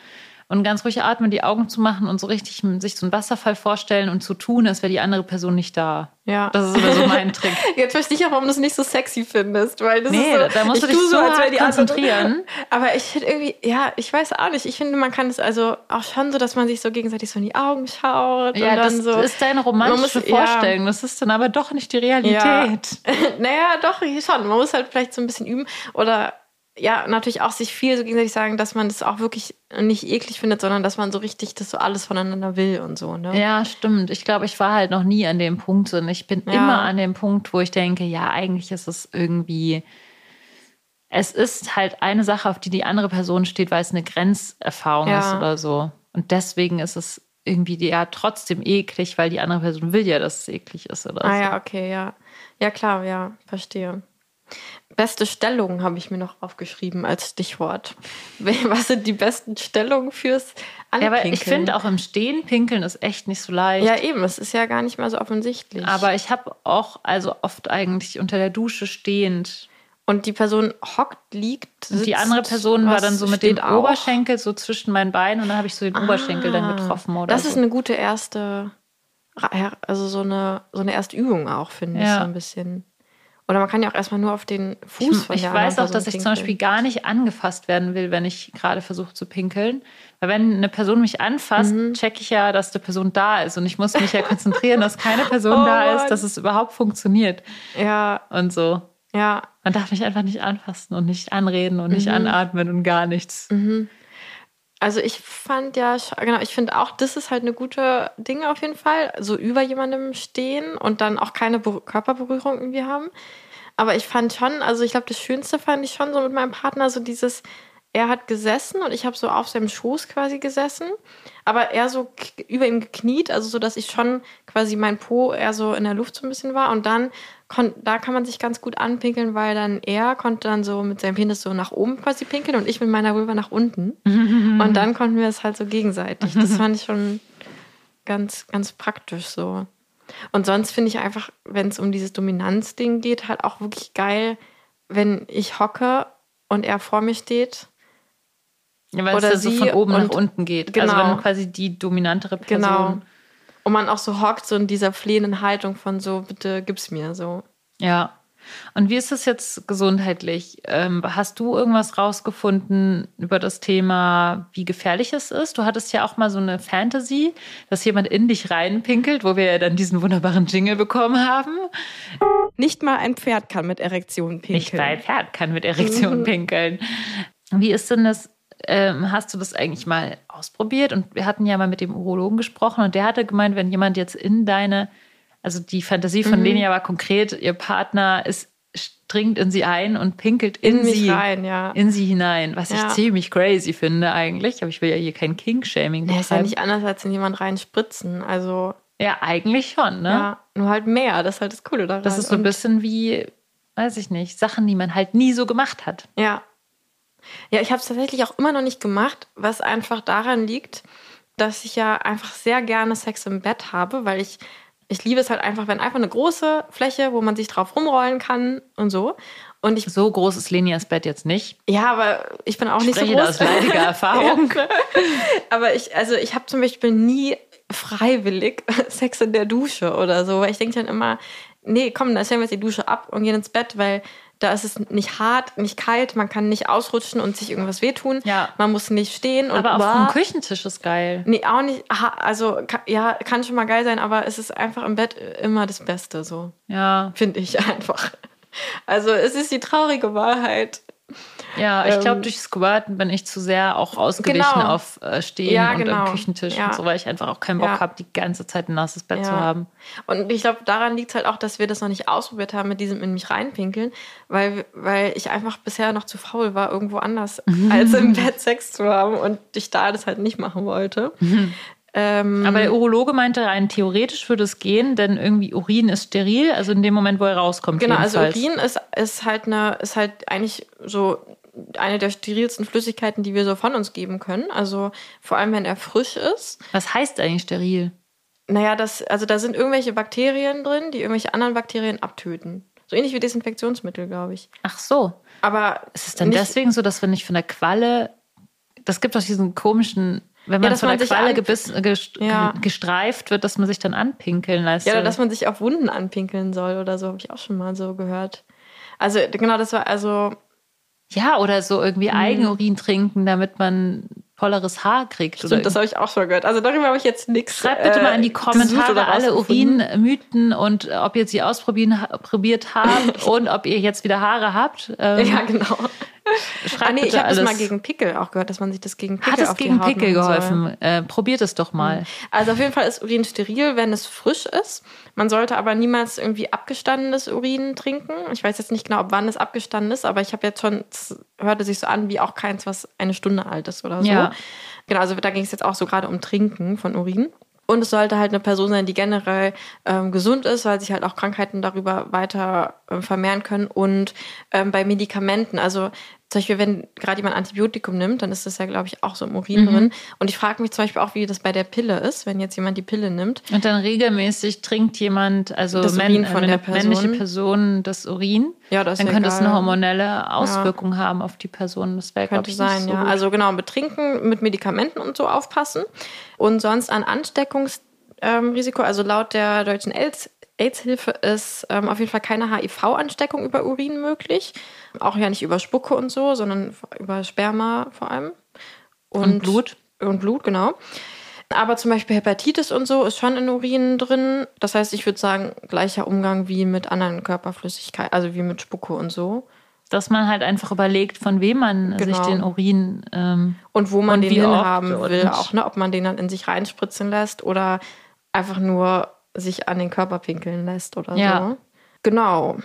und ganz ruhig atmen, die Augen zu machen und so richtig sich so einen Wasserfall vorstellen und zu tun, als wäre die andere Person nicht da. Ja. Das ist immer so mein Trick. Jetzt verstehe ich auch, warum du es nicht so sexy findest, weil das nee, ist so, da musst du dich so, als wäre die konzentrieren. Aber ich finde irgendwie, ja, ich weiß auch nicht. Ich finde, man kann es also auch schon so, dass man sich so gegenseitig so in die Augen schaut. Ja, und dann das so, ist deine romantische muss, Vorstellung. Ja. Das ist dann aber doch nicht die Realität. Ja. naja, doch, schon. Man muss halt vielleicht so ein bisschen üben oder ja, natürlich auch sich viel so gegenseitig sagen, dass man das auch wirklich nicht eklig findet, sondern dass man so richtig das so alles voneinander will und so, ne? Ja, stimmt. Ich glaube, ich war halt noch nie an dem Punkt und ich bin ja. immer an dem Punkt, wo ich denke, ja, eigentlich ist es irgendwie, es ist halt eine Sache, auf die die andere Person steht, weil es eine Grenzerfahrung ja. ist oder so. Und deswegen ist es irgendwie ja trotzdem eklig, weil die andere Person will ja, dass es eklig ist oder ah, so. Ah ja, okay, ja. Ja, klar, ja, verstehe. Beste Stellungen habe ich mir noch aufgeschrieben als Stichwort. Was sind die besten Stellungen fürs Anpinkeln? Ja, ich finde auch im Stehen pinkeln ist echt nicht so leicht. Ja, eben, es ist ja gar nicht mal so offensichtlich. Aber ich habe auch also oft eigentlich unter der Dusche stehend. Und die Person hockt, liegt, sitzt, und die andere Person war dann so mit dem auch? Oberschenkel so zwischen meinen Beinen und dann habe ich so den ah, Oberschenkel dann getroffen oder Das so. ist eine gute erste also so eine so eine erste Übung auch finde ja. ich so ein bisschen. Oder man kann ja auch erstmal nur auf den Fuß von ich, der Ich weiß auch, dass ich zum Beispiel gar nicht angefasst werden will, wenn ich gerade versuche zu pinkeln. Weil wenn eine Person mich anfasst, mhm. checke ich ja, dass die Person da ist. Und ich muss mich ja konzentrieren, dass keine Person oh da ist, dass es überhaupt funktioniert. Ja. Und so. Ja. Man darf mich einfach nicht anfassen und nicht anreden und nicht mhm. anatmen und gar nichts. Mhm. Also ich fand ja, genau, ich finde auch, das ist halt eine gute Ding auf jeden Fall. So über jemandem stehen und dann auch keine Körperberührung irgendwie haben. Aber ich fand schon, also ich glaube, das Schönste fand ich schon so mit meinem Partner, so dieses, er hat gesessen und ich habe so auf seinem Schoß quasi gesessen, aber er so über ihm gekniet, also so, dass ich schon quasi mein Po eher so in der Luft so ein bisschen war und dann da kann man sich ganz gut anpinkeln, weil dann er konnte dann so mit seinem Penis so nach oben quasi pinkeln und ich mit meiner Vulva nach unten. und dann konnten wir es halt so gegenseitig. Das fand ich schon ganz, ganz praktisch so. Und sonst finde ich einfach, wenn es um dieses Dominanzding geht, halt auch wirklich geil, wenn ich hocke und er vor mir steht Ja, weil oder es ja so sie von oben nach unten geht. Genau. Also wenn quasi die dominantere Person. Genau. Und man auch so hockt, so in dieser flehenden Haltung von so, bitte gib's mir so. Ja. Und wie ist es jetzt gesundheitlich? Ähm, hast du irgendwas rausgefunden über das Thema, wie gefährlich es ist? Du hattest ja auch mal so eine Fantasy, dass jemand in dich reinpinkelt, wo wir ja dann diesen wunderbaren Jingle bekommen haben. Nicht mal ein Pferd kann mit Erektion pinkeln. Nicht mal ein Pferd kann mit Erektion pinkeln. Wie ist denn das? Ähm, hast du das eigentlich mal ausprobiert? Und wir hatten ja mal mit dem Urologen gesprochen und der hatte gemeint, wenn jemand jetzt in deine also die Fantasie von Mhm. Lenia war konkret, ihr Partner ist dringt in sie ein und pinkelt in, In sie rein, ja. in sie hinein, was ich Ja. ziemlich crazy finde eigentlich, aber ich will ja hier kein King-Shaming Nee, ist ja betreiben. nicht anders als in jemand reinspritzen. Also, Ja, eigentlich schon, ne? ja, nur halt mehr. Das ist halt das Coole daran. Das ist so ein bisschen wie, weiß ich nicht, Sachen, die man halt nie so gemacht hat. Ja. Ja, ich habe es tatsächlich auch immer noch nicht gemacht, was einfach daran liegt, dass ich ja einfach sehr gerne Sex im Bett habe, weil ich, ich liebe es halt einfach, wenn einfach eine große Fläche, wo man sich drauf rumrollen kann und so. Und ich, So groß ist Lenias Bett jetzt nicht. ja, aber ich bin auch nicht so groß. aus leidiger Erfahrung. Ja. Aber ich, also ich habe zum Beispiel nie freiwillig Sex in der Dusche oder so, weil ich denke dann immer, nee, komm, dann stellen wir jetzt die Dusche ab und gehen ins Bett, weil da ist es nicht hart, nicht kalt, man kann nicht ausrutschen und sich irgendwas wehtun. Ja. Man muss nicht stehen und Aber auch vom Küchentisch ist geil. Nee, auch nicht. Also, ja, kann schon mal geil sein, aber es ist einfach im Bett immer das Beste, so. Ja, Finde ich einfach. Also, es ist die traurige Wahrheit. Ja, ich glaube, Ähm, durch Squirten bin ich zu sehr auch ausgewichen Genau. auf äh, Stehen Ja, und genau. am Küchentisch Ja. und so, weil ich einfach auch keinen Bock Ja. habe, die ganze Zeit ein nasses Bett zu haben. Und ich glaube, daran liegt es halt auch, dass wir das noch nicht ausprobiert haben mit diesem in mich reinpinkeln, weil, weil ich einfach bisher noch zu faul war, irgendwo anders als im Bett Sex zu haben und ich da das halt nicht machen wollte. Ähm, Aber der Urologe meinte, rein theoretisch würde es gehen, denn irgendwie Urin ist steril, also in dem Moment, wo er rauskommt. Genau, also jedenfalls. Urin ist, ist halt eine, ist halt eigentlich so eine der sterilsten Flüssigkeiten, die wir so von uns geben können. Also vor allem, wenn er frisch ist. Was heißt eigentlich steril? Naja, das, also da sind irgendwelche Bakterien drin, die irgendwelche anderen Bakterien abtöten. So ähnlich wie Desinfektionsmittel, glaube ich. Ach so. Aber Ist es denn deswegen so, dass wenn ich von der Qualle, das gibt doch diesen komischen, wenn man dass von man der Qualle gebiss, gest, Ja. gestreift wird, dass man sich dann anpinkeln lässt? Ja, oder dass man sich auf Wunden anpinkeln soll oder so, habe ich auch schon mal so gehört. Also, genau, das war also. Ja, oder so irgendwie Eigenurin trinken, damit man volleres Haar kriegt. oder Stimmt, das habe ich auch schon gehört. Also darüber habe ich jetzt nichts. Schreibt bitte äh, mal in die gesucht Kommentare oder alle. Urinmythen und äh, ob ihr sie ausprobieren ha- probiert habt und ob ihr jetzt wieder Haare habt. Ähm, Ja, genau. Schreibt Ah, nee, ich habe das mal gegen Pickel auch gehört, dass man sich das gegen Pickel Hat es auf die gegen Haut Pickel geholfen? Äh, probiert es doch mal. Also auf jeden Fall ist Urin steril, wenn es frisch ist. Man sollte aber niemals irgendwie abgestandenes Urin trinken. Ich weiß jetzt nicht genau, ab wann es abgestanden ist, aber ich habe jetzt schon, es hörte sich so an wie auch keins, was eine Stunde alt ist oder so. Ja. Genau, also da ging es jetzt auch so gerade um Trinken von Urin. Und es sollte halt eine Person sein, die generell ähm, gesund ist, weil sich halt auch Krankheiten darüber weiter ähm, vermehren können. Und ähm, bei Medikamenten, also zum Beispiel, wenn gerade jemand Antibiotikum nimmt, dann ist das ja, glaube ich, auch so im Urin drin. Und ich frage mich zum Beispiel auch, wie das bei der Pille ist, wenn jetzt jemand die Pille nimmt. Und dann regelmäßig trinkt jemand, also Das Urin von äh, der männliche Person. Person das Urin. Ja, das ist Dann ja könnte es egal. eine hormonelle Auswirkung haben auf die Person. Das wäre, glaube Könnte ich, sein, so ja. gut. Also genau, mit Trinken, mit Medikamenten und so aufpassen. Und sonst an Ansteckungsrisiko, also laut der deutschen AIDS-Hilfe ist ähm, auf jeden Fall keine HIV-Ansteckung über Urin möglich. Auch ja nicht über Spucke und so, sondern über Sperma vor allem. Und Blut? Und Blut, genau. Aber zum Beispiel Hepatitis und so ist schon in Urin drin. Das heißt, ich würde sagen, gleicher Umgang wie mit anderen Körperflüssigkeiten, also wie mit Spucke und so. Dass man halt einfach überlegt, von wem man sich Genau. den Urin. Ähm, Und wo man Und den hinhaben und- will, auch, ne? Ob man den dann in sich reinspritzen lässt oder einfach nur sich an den Körper pinkeln lässt oder Ja. so. Genau.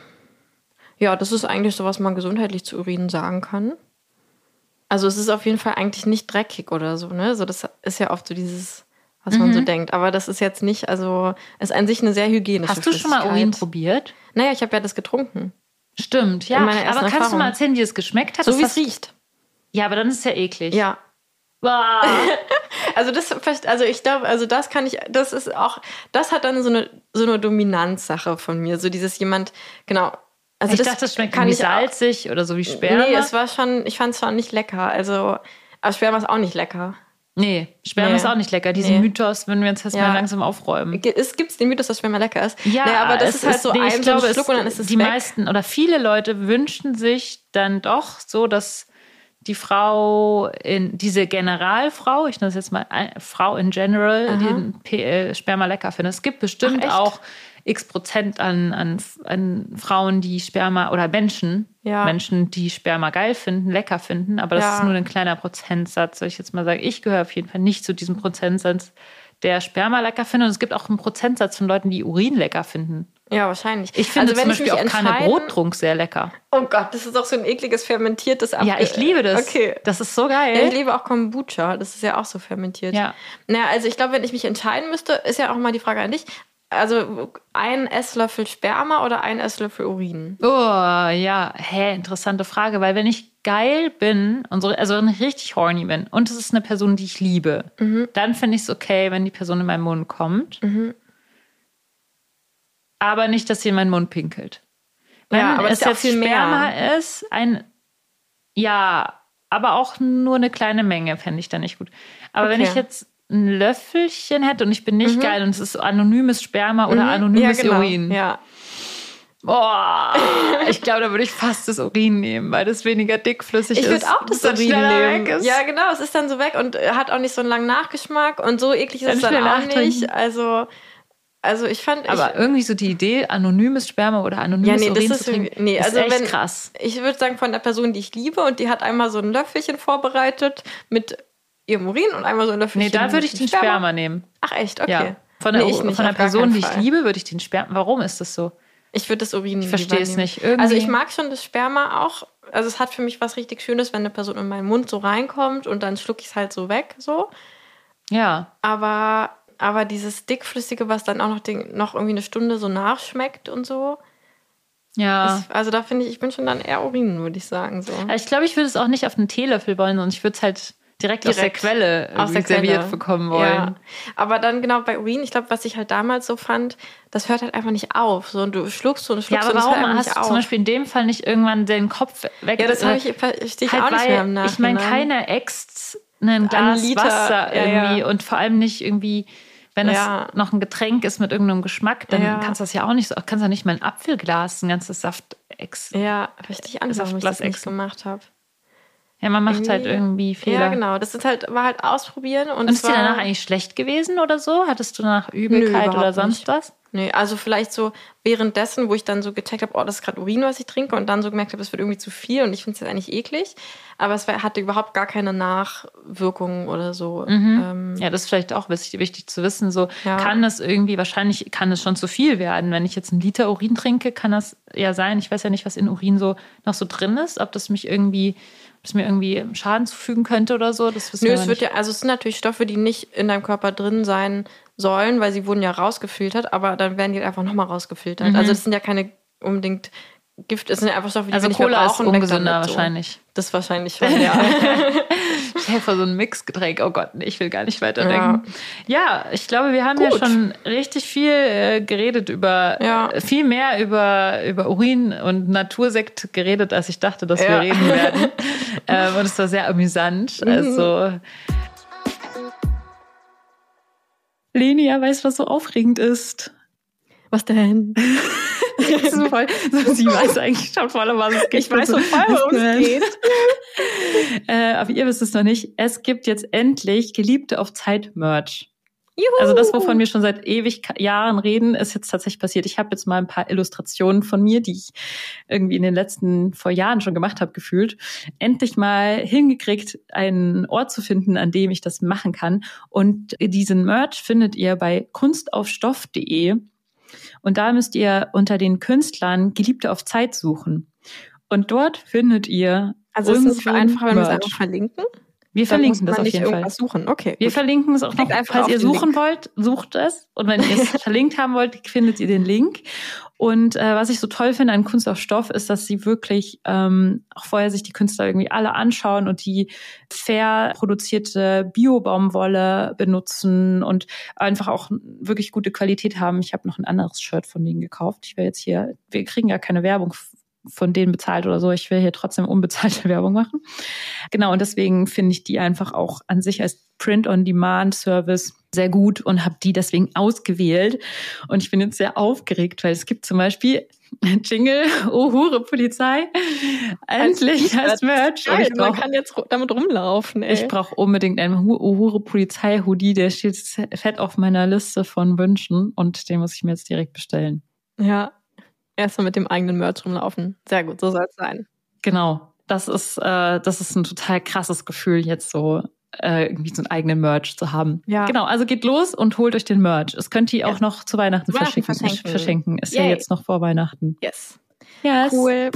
Ja, das ist eigentlich so, was man gesundheitlich zu Urin sagen kann. Also es ist auf jeden Fall eigentlich nicht dreckig oder so, ne? So, das ist ja oft so dieses, was man Mhm. so denkt. Aber das ist jetzt nicht, also es ist an sich eine sehr hygienische hast du schon mal Urin probiert? Naja, ich habe ja das getrunken. Stimmt, ja. Aber kannst du Erfahrung. mal erzählen, wie es geschmeckt hat? So wie es riecht. Ja, aber dann ist es ja eklig. Ja. Also das, also ich glaube, also das kann ich, das ist auch, das hat dann so eine so eine Dominanzsache von mir, so dieses jemand, genau. Also ich das dachte, es schmeckt kann wie ich auch- salzig oder so wie Sperma. Nee, es war schon, ich fand es schon nicht lecker. Also Aber Sperma ist auch nicht lecker. Nee, Sperma Nee. ist auch nicht lecker. Diesen Nee. Mythos, wenn wir jetzt erstmal Ja. langsam aufräumen. Es gibt den Mythos, dass Sperma lecker ist. Ja, nee, aber das ist halt so nee, ein, ich so ein glaube, Schluck es, und dann ist es die weg. meisten oder viele Leute wünschen sich dann doch so, dass die Frau in diese Generalfrau, ich nenne es jetzt mal ein- Frau in general, den P äh, Sperma lecker findet. Es gibt bestimmt Ach, auch x Prozent an, an, an Frauen, die Sperma oder Menschen, Ja. Menschen, die Sperma geil finden, lecker finden, aber das Ja. ist nur ein kleiner Prozentsatz, soll ich jetzt mal sagen. Ich gehöre auf jeden Fall nicht zu diesem Prozentsatz, der Sperma lecker findet. Und es gibt auch einen Prozentsatz von Leuten, die Urin lecker finden. Ja, wahrscheinlich. Ich finde also, zum wenn ich Beispiel mich auch keine Brottrunk sehr lecker. Oh Gott, das ist auch so ein ekliges fermentiertes Ab Ja, ich liebe das. Okay. Das ist so Ja, ich geil. liebe auch Kombucha. Das ist ja auch so fermentiert. Ja. Naja, also ich glaube, wenn ich mich entscheiden müsste, ist ja auch mal die Frage an dich. Also ein Esslöffel Sperma oder ein Esslöffel Urin? Oh, ja. Hä, interessante Frage, weil wenn ich geil bin und so, also wenn ich richtig horny bin und es ist eine Person, die ich liebe, Mhm. dann finde ich es okay, wenn die Person in meinen Mund kommt. Aber nicht, dass sie in meinen Mund pinkelt. Wenn Ja, aber es ist ja jetzt viel mehr. Sperma ist, ein ja, aber auch nur eine kleine Menge fände ich da nicht gut. Aber wenn Okay. ich jetzt ein Löffelchen hätte und ich bin nicht geil und es ist anonymes Sperma oder Mhm. anonymes ja, genau. Urin. Ja. Boah, ich glaube, da würde ich fast das Urin nehmen, weil das weniger dickflüssig Ich ist. würde auch das Urin nehmen. weg ist. Ja, genau. Es ist dann so weg und äh, hat auch nicht so einen langen Nachgeschmack und so eklig ist Dann es dann auch nicht. Also, also ich fand, Aber irgendwie so die Idee, anonymes Sperma oder Ja, anonymes nee, das Urin ist zu trinken, nee, ist also echt wenn- krass. ich, ich würde sagen, von der Person, die ich liebe und die hat einmal so ein Löffelchen vorbereitet mit ihrem Urin und einmal so ein Löffelchen Nee, da würde ich den Sperma, nehmen. Ach echt, okay. Ja. Von der, Nee, ich nicht, von der Person, die ich liebe, würde ich den Sperma. Warum ist das so? Ich würde das Urin Ich verstehe es nicht. Irgendwie- Also ich mag schon das Sperma auch. Also es hat für mich was richtig Schönes, wenn eine Person in meinen Mund so reinkommt und dann schlucke ich es halt so weg, so. Ja. Aber, aber dieses dickflüssige, was dann auch noch, den, noch irgendwie eine Stunde so nachschmeckt und so. Ja. Ist, also da finde ich, ich bin schon dann eher Urin, würde ich sagen. So. Ich glaube, ich würde es auch nicht auf einen Teelöffel wollen, sondern ich würde es halt direkt, aus der Direkt Quelle aus der serviert Quelle. bekommen wollen. Ja. Aber dann genau bei Urin, ich glaube, was ich halt damals so fand, das hört halt einfach nicht auf. So, und du schluckst und Ja, schluckst aber und warum hast du auf. zum Beispiel in dem Fall nicht irgendwann den Kopf weg? ja, das äh, habe ich, verstehe ich halt, auch nicht mehr im Nachhinein. Ich meine, keiner äxt ein Glas Liter, Wasser ja, irgendwie ja. und vor allem nicht irgendwie, wenn Ja. es noch ein Getränk ist mit irgendeinem Geschmack, dann Ja. kannst du das ja auch nicht so, kannst du nicht mal ein Apfelglas, ein ganzes Saft ex. Ja, Ist auf warum ich das nicht gemacht habe. Ja, man macht halt irgendwie Fehler. Ja, genau. Das ist halt, war halt ausprobieren und, Und ist dir danach eigentlich schlecht gewesen oder so? Hattest du danach Übelkeit überhaupt oder sonst nicht. was? Nee, also vielleicht so währenddessen, wo ich dann so gecheckt habe, oh, das ist gerade Urin, was ich trinke, und dann so gemerkt habe, es wird irgendwie zu viel und ich finde es jetzt eigentlich eklig. Aber es war, hatte überhaupt gar keine Nachwirkungen oder so. Ähm, Ja, das ist vielleicht auch wichtig, wichtig zu wissen. So Ja. kann es irgendwie, wahrscheinlich kann es schon zu viel werden. Wenn ich jetzt einen Liter Urin trinke, kann das ja sein. Ich weiß ja nicht, was in Urin so noch so drin ist, ob das mich irgendwie, ob es mir irgendwie Schaden zufügen könnte oder so. Das wissen Nö, wir es wird nicht. ja, also es sind natürlich Stoffe, die nicht in deinem Körper drin sein sollen, weil sie wurden ja rausgefiltert, aber dann werden die einfach nochmal rausgefiltert. Also das sind ja keine unbedingt Gift, es sind ja einfach Stoffe, die also wir nicht mehr Cola ist brauchen. weg ungesünder so. wahrscheinlich. Das wahrscheinlich schon, ja. Stell vor, so ein Mixgetränk. Oh Gott, nee, ich will gar nicht weiterdenken. Ja, ich glaube, wir haben ja Gut. schon richtig viel äh, geredet über, Ja. äh, viel mehr über, über Urin und Natursekt geredet, als ich dachte, dass wir Ja. reden werden. ähm, und es war sehr amüsant. Mhm. Also. Leni, ja, weißt du, was so aufregend ist? Was denn? voll, so, sie weiß eigentlich schon voll, um was es geht. Ich weiß schon voll, worum es geht. Äh, aber ihr wisst es noch nicht. Es gibt jetzt endlich Geliebte auf Zeit Merch. Juhu. Also das, wovon wir schon seit ewig Jahren reden, ist jetzt tatsächlich passiert. Ich habe jetzt mal ein paar Illustrationen von mir, die ich irgendwie in den letzten vor Jahren schon gemacht habe, gefühlt, endlich mal hingekriegt, einen Ort zu finden, an dem ich das machen kann. Und diesen Merch findet ihr bei kunstaufstoff.de. Und da müsst ihr unter den Künstlern Geliebte auf Zeit suchen. Und dort findet ihr Also ist es einfacher, wenn wir es einfach verlinken? Wir Dann verlinken das auf jeden Fall. suchen. Okay. Wir gut. verlinken es auch noch, falls ihr suchen wollt, sucht es. Und wenn ihr es verlinkt haben wollt, findet ihr den Link. Und äh, was ich so toll finde an Kunst auf Stoff, ist, dass sie wirklich ähm, auch vorher sich die Künstler irgendwie alle anschauen und die fair produzierte Bio-Baumwolle benutzen und einfach auch wirklich gute Qualität haben. Ich habe noch ein anderes Shirt von denen gekauft. Ich will jetzt hier, wir kriegen ja keine Werbung von denen bezahlt oder so. Ich will hier trotzdem unbezahlte Werbung machen. Genau, und deswegen finde ich die einfach auch an sich als Print-on-Demand-Service sehr gut und habe die deswegen ausgewählt. Und ich bin jetzt sehr aufgeregt, weil es gibt zum Beispiel Jingle, oh Hure Polizei, endlich als Merch. Geil, ich brauch, man kann jetzt damit rumlaufen. Ey. Ich brauche unbedingt einen oh Hure Polizei Hoodie, der steht fett auf meiner Liste von Wünschen und den muss ich mir jetzt direkt bestellen. Ja, erstmal mit dem eigenen Merch rumlaufen. Sehr gut, so soll es sein. Genau, das ist äh, das ist ein total krasses Gefühl jetzt so äh, irgendwie so einen eigenen Merch zu haben. Ja. Genau, also geht los und holt euch den Merch. Es könnt ihr ja. auch noch zu Weihnachten, Weihnachten verschenken. verschenken. Ist Yay. ja jetzt noch vor Weihnachten. Yes. yes. Cool.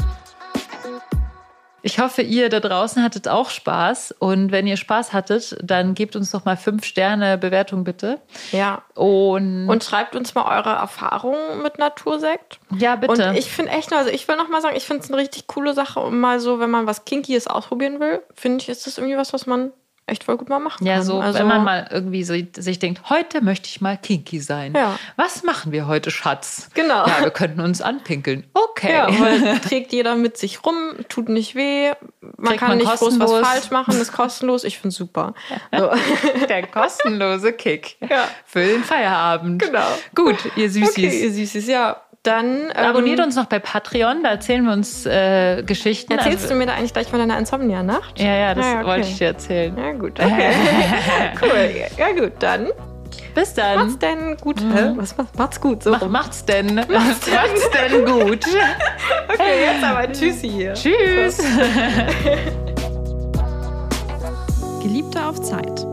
Ich hoffe, ihr da draußen hattet auch Spaß. Und wenn ihr Spaß hattet, dann gebt uns doch mal fünf Sterne Bewertung bitte. Ja. Und, und schreibt uns mal eure Erfahrungen mit Natursekt. Ja, bitte. Und ich finde echt, also ich will noch mal sagen, ich finde es eine richtig coole Sache, um mal so, wenn man was Kinkyes ausprobieren will, finde ich, ist das irgendwie was, was man echt voll gut mal machen ja, kann. so, also, wenn man mal irgendwie so sich denkt, heute möchte ich mal kinky sein. Ja. Was machen wir heute, Schatz? Genau. Ja, wir könnten uns anpinkeln. Okay. Ja, weil trägt jeder mit sich rum, tut nicht weh, man Trägt kann man nicht groß was falsch machen, ist kostenlos. Ich finde super. So. Der kostenlose Kick ja. für den Feierabend. Genau. Gut, ihr Süßis. Okay, ihr Süßis, ja. Dann ähm, abonniert uns noch bei Patreon, da erzählen wir uns äh, Geschichten. Erzählst also, du mir da eigentlich gleich von deiner Insomnia-Nacht? Ja, ja, das ja, okay. wollte ich dir erzählen. Ja, gut. Okay. cool. Ja, gut, dann. Bis dann. Macht's denn gut. Mhm. Was, was, macht's gut. So Mach, macht's denn. Macht's, macht's denn gut. okay, jetzt aber Tschüssi hier. Tschüss. Geliebte auf Zeit.